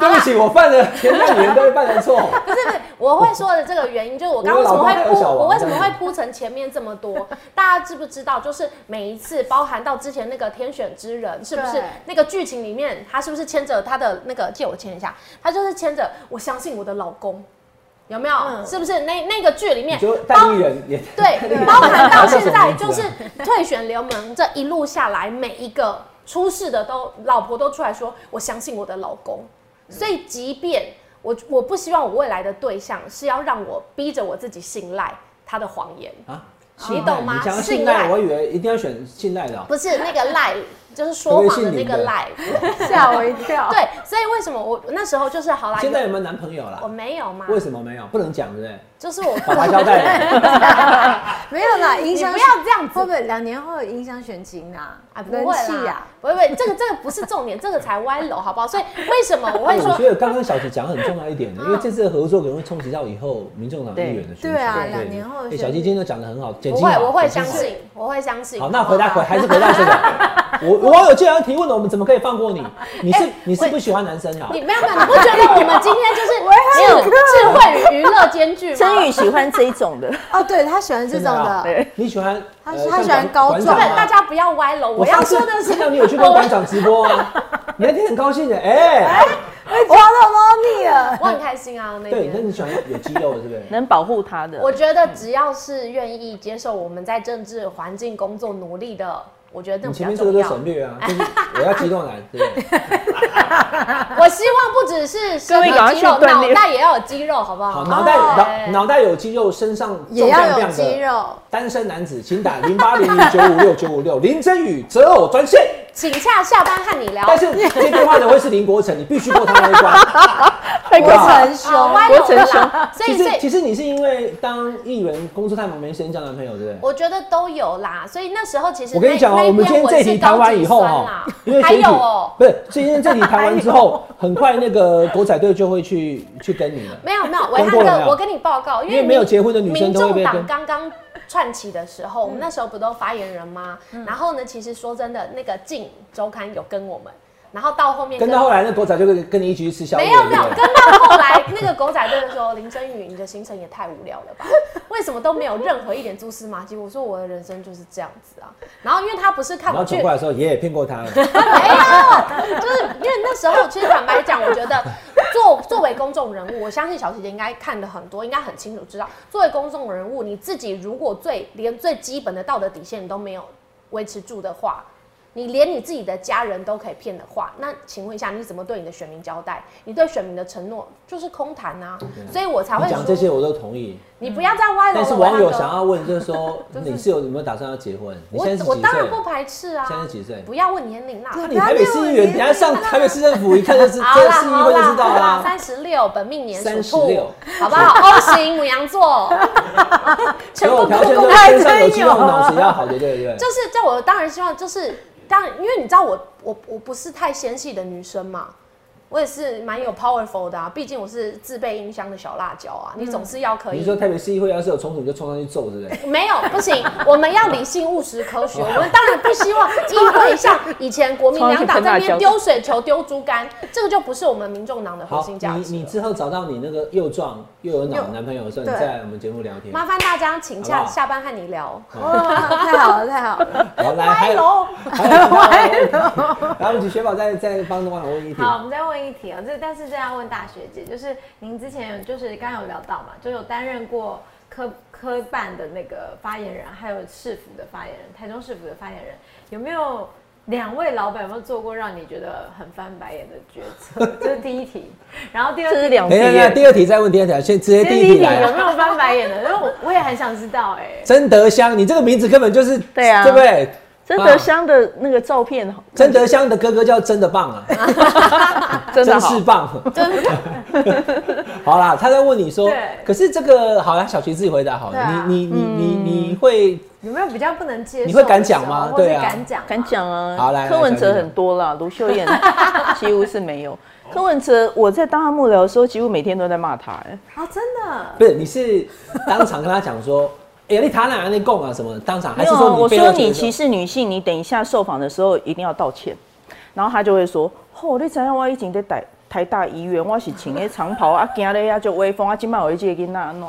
对不起，我犯了天下女人都会犯的错。不是不是，我会说的这个原因就是我刚刚为什么会铺，我为什么会铺成前面这么多？大家知不知道？就是每一次包含到之前那个天选之人，是不是那个剧情里面，他是不是牵着他的那个借我牵一下？他就是牵着我相信我的老公，有没有？是不是那那个剧里面你就戴艺人也对，包含到现在啊就是退选联盟这一路下来，每一个出事的都老婆都出来说，我相信我的老公。所以，即便我我不希望我未来的对象是要让我逼着我自己信赖他的谎言，啊，你懂吗信赖信赖，我以为一定要选信赖的哦。不是那个赖，就是说谎的那个赖。吓我一跳。对，所以为什么我那时候就是好啦，现在有没有男朋友啦我？没有吗，为什么没有？不能讲，对不对？就是我爸爸交代的。没有啦，影响不要这样子会不会两年后有音箱选情啊？啊，不会啦气啊！，不会不会，这个这个不是重点，这个才歪楼，好不好？所以为什么我会说哎我觉得刚刚小琪讲得很重要一点的，因为这次的合作可能会冲击到以后民众党议员的选举。对啊两年后小琪今天都讲的很好，剪不会，我会相信，我会相信。好，那回答回还是回到 这个，我我网友既然提问了，我们怎么可以放过你？你是你是不喜欢男生啊？你没有没有，你不觉得我们今天就是智智慧与娱乐兼具吗？真宇喜欢这一种的，哦，对他喜欢这种的 你喜欢？他喜欢高壮对，大家不要歪楼。我要说的是看，到你有去跟馆长直播啊，你那天很高兴的，哎，被抓到猫腻了。我很开心啊，那对，那天。你喜欢有肌肉的，是不是？能保护他的。我觉得只要是愿意接受我们在政治环境工作努力的，我觉得那你前面这个都。省略啊，就是我要肌肉男，对不对？我希望不只是身各位赶快体肌肉，脑袋也要有肌肉，好不好？好，脑袋脑脑袋有肌肉，身上也要有肌肉。肉，单身男子，请打零八零零九五六九五六林真宇择偶专线。请洽下班和你聊。但是接电话的会是林国成，你必须过他那一关。国成好兄，国成啦，所以所以其实其实你是因为当艺人工作太忙没时间交男朋友，对不对？我觉得都有啦，所以那时候其实我跟你讲哦，我们今天这题谈完以后哈哈，，因为哦，不是，今天这题谈完之后，很快那个国仔队就会去去跟你了。没有没有，我跟你报告，因因为没有民结婚的女生都会被跟刚刚串起的时嗯候，我们那时候不都发言人吗？然后呢，其实说真的，那个《镜周刊》有跟我们，然后到后面跟到后来，那狗仔就跟跟你一起去吃宵夜。没有没有，跟到后来那个狗仔队的时候，林真宇，你的行程也太无聊了吧？为什么都没有任何一点蛛丝马迹？我说我的人生就是这样子啊。然后因为他不是看然后我去转过来说，爷爷骗过他了。没有，就是因为那时候，其实坦白讲，我觉得 作作为公众人物，我相信小姐姐应该看的很多，应该很清楚知道，作为公众人物，你自己如果最连最基本的道德底线你都没有维持住的话，你连你自己的家人都可以骗的话，那请问一下，你怎么对你的选民交代？你对选民的承诺就是空谈啊，所以我才会你讲这些，我都同意，你不要再歪楼了。但是网友想要问，就是说 你是有有没有打算要结婚？你我现在是几岁？我当然不排斥啊，现在几岁？不要问年龄啦。那你台北市议员，等一下上台北市政府一看就是 这个市议会就知道啦。三十六，本命年属36兔，好不好？O 型母羊座，全部都都身上有肌肉，脑子要好的，对不对？就是在我当然希望就是但，因为你知道我我我不是太纤细的女生嘛。我也是蛮有 powerful 的啊，毕竟我是自备音箱的小辣椒啊，你总是要可以。你说台北市议会要是有冲突，你就冲上去揍，对不对？没有，不行，我们要理性、务实、科学。我们当然不希望议会像以前国民两党在那边丢水球、丢猪肝，这个就不是我们民众党的核，心价值你。你之后找到你那个又壮又有脑男朋友的时候，你再来我们节目聊天。麻烦大家请假下班和你聊。哦，太好了，太好了。好，来还有楼，还有，然后我们请雪宝再再帮我们问一题。好，我们再问一题啊，这但是这要问大学姐，就是您之前有就是刚刚有聊到嘛，就有担任过科科办的那个发言人，还有市府的发言人，台中市府的发言人，有没有两位老板有没有做过让你觉得很翻白眼的决策？这是第一题，然后第二题这是两题等一下，等一下耶，第二题再问第二题，先直接第一题。有没有翻白眼的？因为我我也很想知道哎。曾德香，你这个名字根本就是对啊对不对？真德香的那个照片，曾德香的哥哥叫真的棒啊，真的是。棒，真的。好啦，他在问你说，可是这个好啦，小徐自己回答好了，你你你你你会有没有比较不能接受？你会敢讲吗？对啊。敢讲，敢。讲啊，好来来柯文哲很多啦，卢秀燕 几乎是没有。柯文哲，我在当他幕僚的时候，几乎每天都在骂他、哎，啊，真的。不是，你是当场跟他讲说，哎、你谈哪那供啊什么？当场还是说你我说你歧视女性，你等一下受访的时候一定要道歉。然后他就会说：“哦，你知影我以前在台台大医院，我是穿个长袍啊，惊咧啊就威风啊，今晚有一个囡仔安怎？”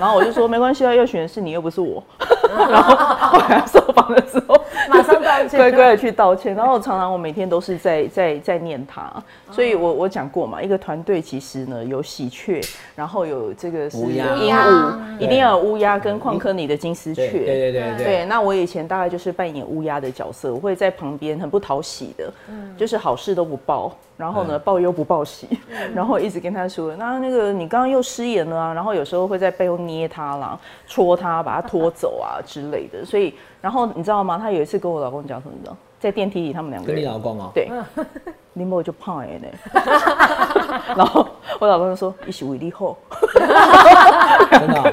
然后我就说：“没关系啊，要选的是你，又不是我。”然后后来他受访的时候，马上道歉乖乖的去道歉。然后常常我每天都是在在在念他，所以我我讲过嘛，一个团队其实呢有喜鹊，然后有这个是乌鸦鹦鹉，一定要有乌鸦跟矿科尼的金丝雀。对对对对对对，那我以前大概就是扮演乌鸦的角色，我会在旁边很不讨喜的，就是好事都不报，然后呢嗯报忧不报喜，然后一直跟他说，那那个你刚刚又失言了啊，然后有时候会在背后捏他啦，戳他，把他拖走啊之类的，所以然后你知道吗？他有一次跟我老公讲什么？你知道，在电梯里他们两个跟你人老公哦、对，林某就胖哎呢，然后我老公就说一起为力后。真的哦、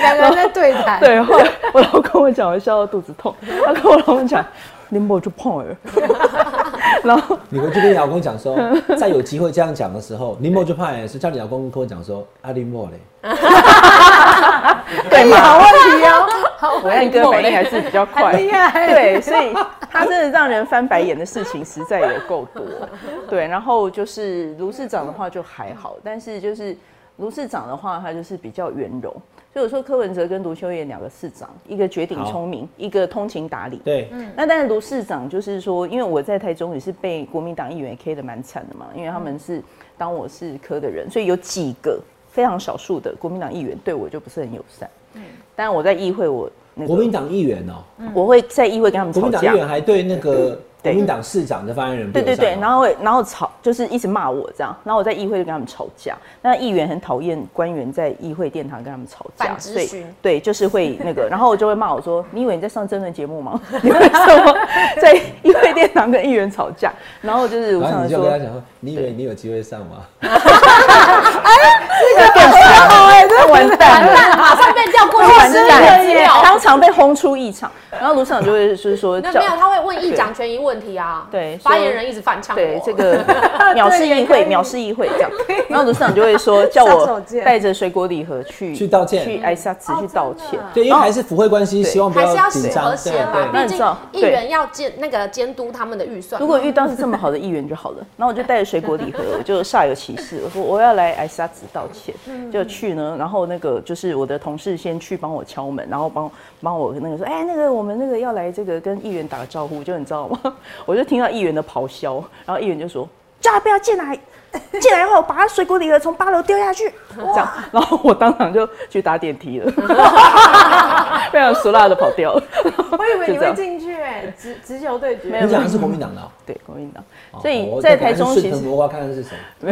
两个人在对谈。对，后来我老公跟我讲，我笑到肚子痛。他跟我老公讲，林某就胖了。然后 你回去跟你老公讲说，在有机会这样讲的时候，林默就怕也是叫你老公跟我讲说，啊林默嘞，对嘛，好问题哦，好我按哥反应还是比较快，很厉害。对，所以他真的让人翻白眼的事情实在也够多。对，然后就是卢市长的话就还好，但是就是卢市长的话，他就是比较圆融。所以我说柯文哲跟卢修燕两个市长，一个绝顶好聪明，一个通情达理。对，嗯那但是卢市长就是说，因为我在台中也是被国民党议员 K 的蛮惨的嘛，因为他们是当我是科的人，所以有几个非常少数的国民党议员对我就不是很友善。嗯，但是我在议会我那个国民党议员哦、我会在议会跟他们吵架国民党议。员还对那个国对民党市长的发言人对对对，然后会然后吵，就是一直骂我这样，然后我在议会就跟他们吵架。那议员很讨厌官员在议会殿堂跟他们吵架，所以对，就是会那个，然后我就会骂我说：“你以为你在上真人节目吗？你为什么在议会殿堂跟议员吵架？”然后就是我然后常常说你以为你有机会上吗？完蛋了。马上被调过去完私人蛋资料。当场被轰出议场，然后卢市长就会就是说叫那没有，他会问议长权益问题啊。对发言人一直反呛我。对这个 藐视议会，藐视议会这样。然后卢市长就会说 叫杀我带着水果礼盒去去道歉去挨沙子去道歉。对，因为还是府会关系，希望不还是要紧张和。谐嘛，那毕竟你知道议员要监那个监督他们的预算嘛。如果遇到是这么好的议员就好了，然后我就带着水果礼盒，我就煞有其事，我说我要来挨沙子道歉，就去呢，然后那个就是我的同事先去帮我敲门，然后帮帮我那个说，哎、那个我们那个要来这个跟议员打个招呼，就你知道吗？我就听到议员的咆哮，然后议员就说，叫他不要进来。进来后，把他水果礼盒从八楼丢下去，这样，然后我当场就去打电梯了，非常俗辣的跑掉了。我以为你会进去哎，直直球对决。你讲的是国民党的哦、对，国民党，哦所以在台中其实看看是谁。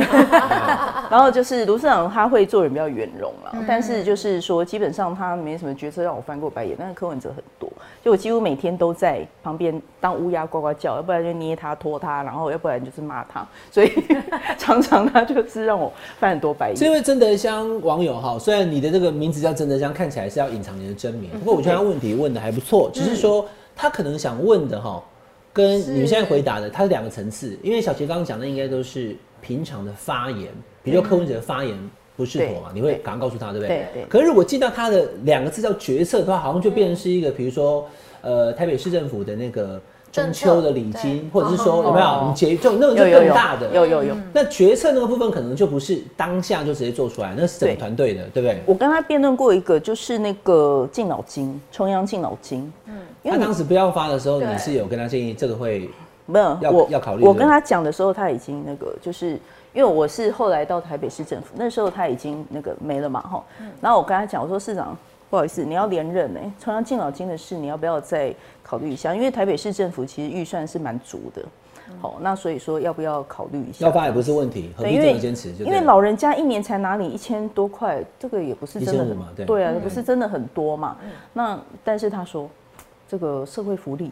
然后就是卢市长他会做人比较圆融啦，但是就是说基本上他没什么决策让我翻过白眼，但是柯文哲很多，就我几乎每天都在旁边当乌鸦呱呱叫，要不然就捏他拖他，然后要不然就是骂他，所以 常常他就是让我翻很多白眼。这位曾德香网友哈，虽然你的这个名字叫曾德香，看起来是要隐藏你的真名，不过我觉得他问题问的还不错，只是说他可能想问的哈，跟你们现在回答的，它是两个层次。因为小杰刚刚讲的应该都是平常的发言，比如说柯文哲的发言不适妥嘛，你会赶快告诉他，对不对？对对可是如果进到他的两个字叫决策的话，好像就变成是一个，比如说呃台北市政府的那个中秋的礼金，或者是说有没有你节就那个就有有有更大的，有有有，那决策那个部分可能就不是当下就直接做出来，那是整个对。团队的，对不对？我跟他辩论过一个，就是那个敬老金，重阳敬老金，嗯，因他为你当时不要发的时候，你是有跟他建议这个会没有，要要考虑我跟他讲的时候，他已经那个，就是因为我是后来到台北市政府，那时候他已经那个没了嘛，哈。然后我跟他讲，我说市长，不好意思，你要连任呢、重阳敬老金的事，你要不要再考虑一下？因为台北市政府其实预算是蛮足的。好，那所以说要不要考虑一下？要发也不是问题，何对，必这么坚持？就因为老人家一年才拿你一千多块，这个也不是真的1500很嘛对对啊，不是真的很多嘛。那但是他说，这个社会福利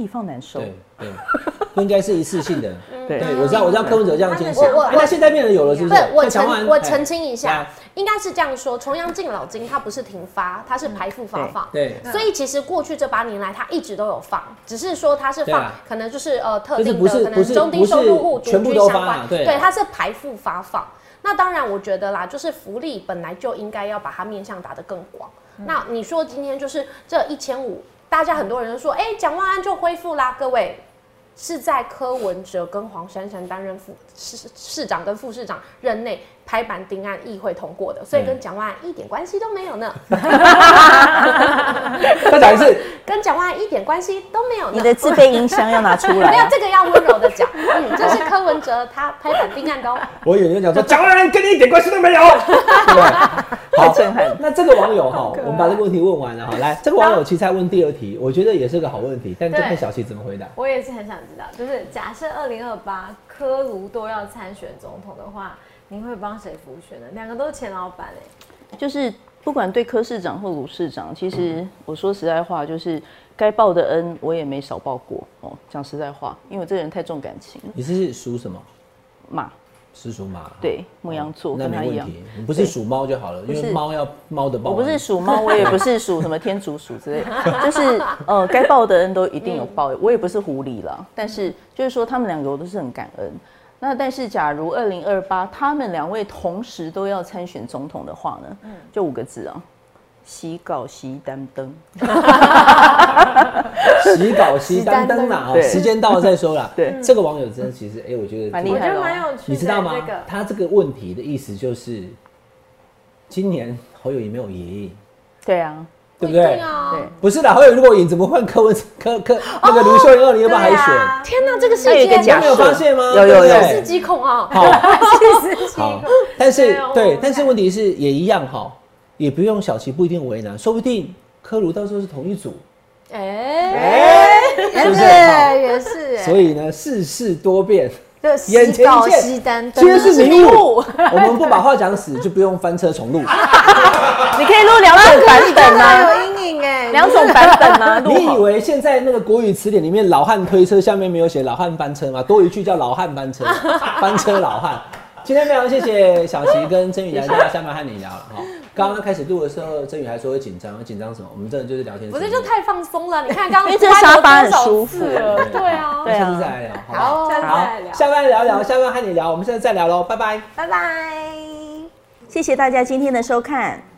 易放难收，对对，不应该是一次性的。对对，我知道，我知道柯文哲这样坚持，我我那现在变得有了，是不是？不是我澄我澄清一下哎，应该是这样说：重阳敬老金它不是停发，它是排付发放。对，所以其实过去这八年来，它一直都有放，只是说它是放可能就是呃特定的，可能中低收入户全独部都发居相关，对对，它是排付发放。那当然，我觉得啦，就是福利本来就应该要把它面向打得更广。那你说今天就是这一千五，大家很多人都说，哎，蒋万安就恢复啦，各位。是在柯文哲跟黄珊珊担任副市市长跟副市长任内拍板定案议会通过的，所以跟蒋万安一点关系都没有呢，再讲一次，跟蒋万安一点关系都没有呢。你的自备音箱要拿出来 没有啊。这个要温柔的讲，嗯，这是柯文哲他拍板定案的哦。我以为你会讲说蒋万安跟你一点关系都没有，对不对？太震撼那这个网友哈，我们把这个问题问完了哈，来，这个网友其实在问第二题，我觉得也是个好问题，但就看小琪怎么回答。我也是很想知道，就是假设二零二八科卢都要参选总统的话，您会帮谁辅选呢？两个都是前老板哎、就是不管对柯市长或卢市长，其实我说实在话，就是该报的恩我也没少报过哦。讲实在话，因为我这个人太重感情，你是属什么？马是属马。对牧羊座那跟他一样。没问题，你不是属猫就好了，因为是猫要猫的报。我不是属猫，我也不是属什么天竺鼠之类的，就是呃，该报的恩都一定有报。我也不是狐狸啦，但是就是说他们两个我都是很感恩。那但是假如二零二八他们两位同时都要参选总统的话呢，嗯。就五个字啊，西告西单灯。洗稿熄单灯啦，哦，对。时间到了再说啦。对。这个网友真的其实，哎，我觉得蛮厉害的哦。得蛮有趣。你知道吗？这个？他这个问题的意思就是，今年侯友谊没有赢，对啊，对不对？不是的，侯友宜如果赢，怎么换柯文柯柯那个卢秀燕二零二八还选？天哪，这个世他有一个界假你有发现吗？有有有对不对？是极恐啊！好，好，但是对但是问题是也一样哈，也不用小琪不一定为难，说不定柯卢到时候是同一组，哎，是不是？也是。哎，所以呢，世事多变，就眼前一见西单今天是迷雾，我们不把话讲死，就不用翻车重录。你可以录两种版本还啊，有阴影哎，两种版本啊，你以。为现在那个国语词典里面“老汉推车”下面没有写“老汉翻车”吗？多一句叫“老汉翻车”，翻车老汉。今天非常谢谢小琪跟曾宇来到下班和你聊了哈。刚刚开始录的时候，曾宇还说会紧张，紧张什么？我们真的就是聊天。不是就太放松了？你看刚刚这个沙发很舒服 对啊，对啊下次再来聊，好不好？下次再来聊下班聊聊，下班和你聊，我们现在再聊喽，拜拜。拜拜。谢谢大家今天的收看。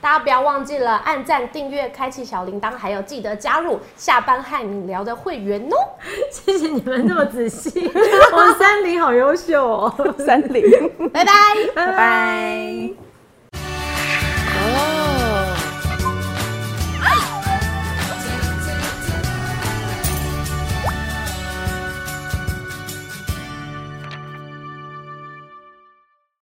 大家不要忘记了按赞订阅开启小铃铛还有记得加入下班和你聊的会员哦。谢谢你们这么仔细。我 们三零好优秀哦。三零。拜拜。拜拜。哦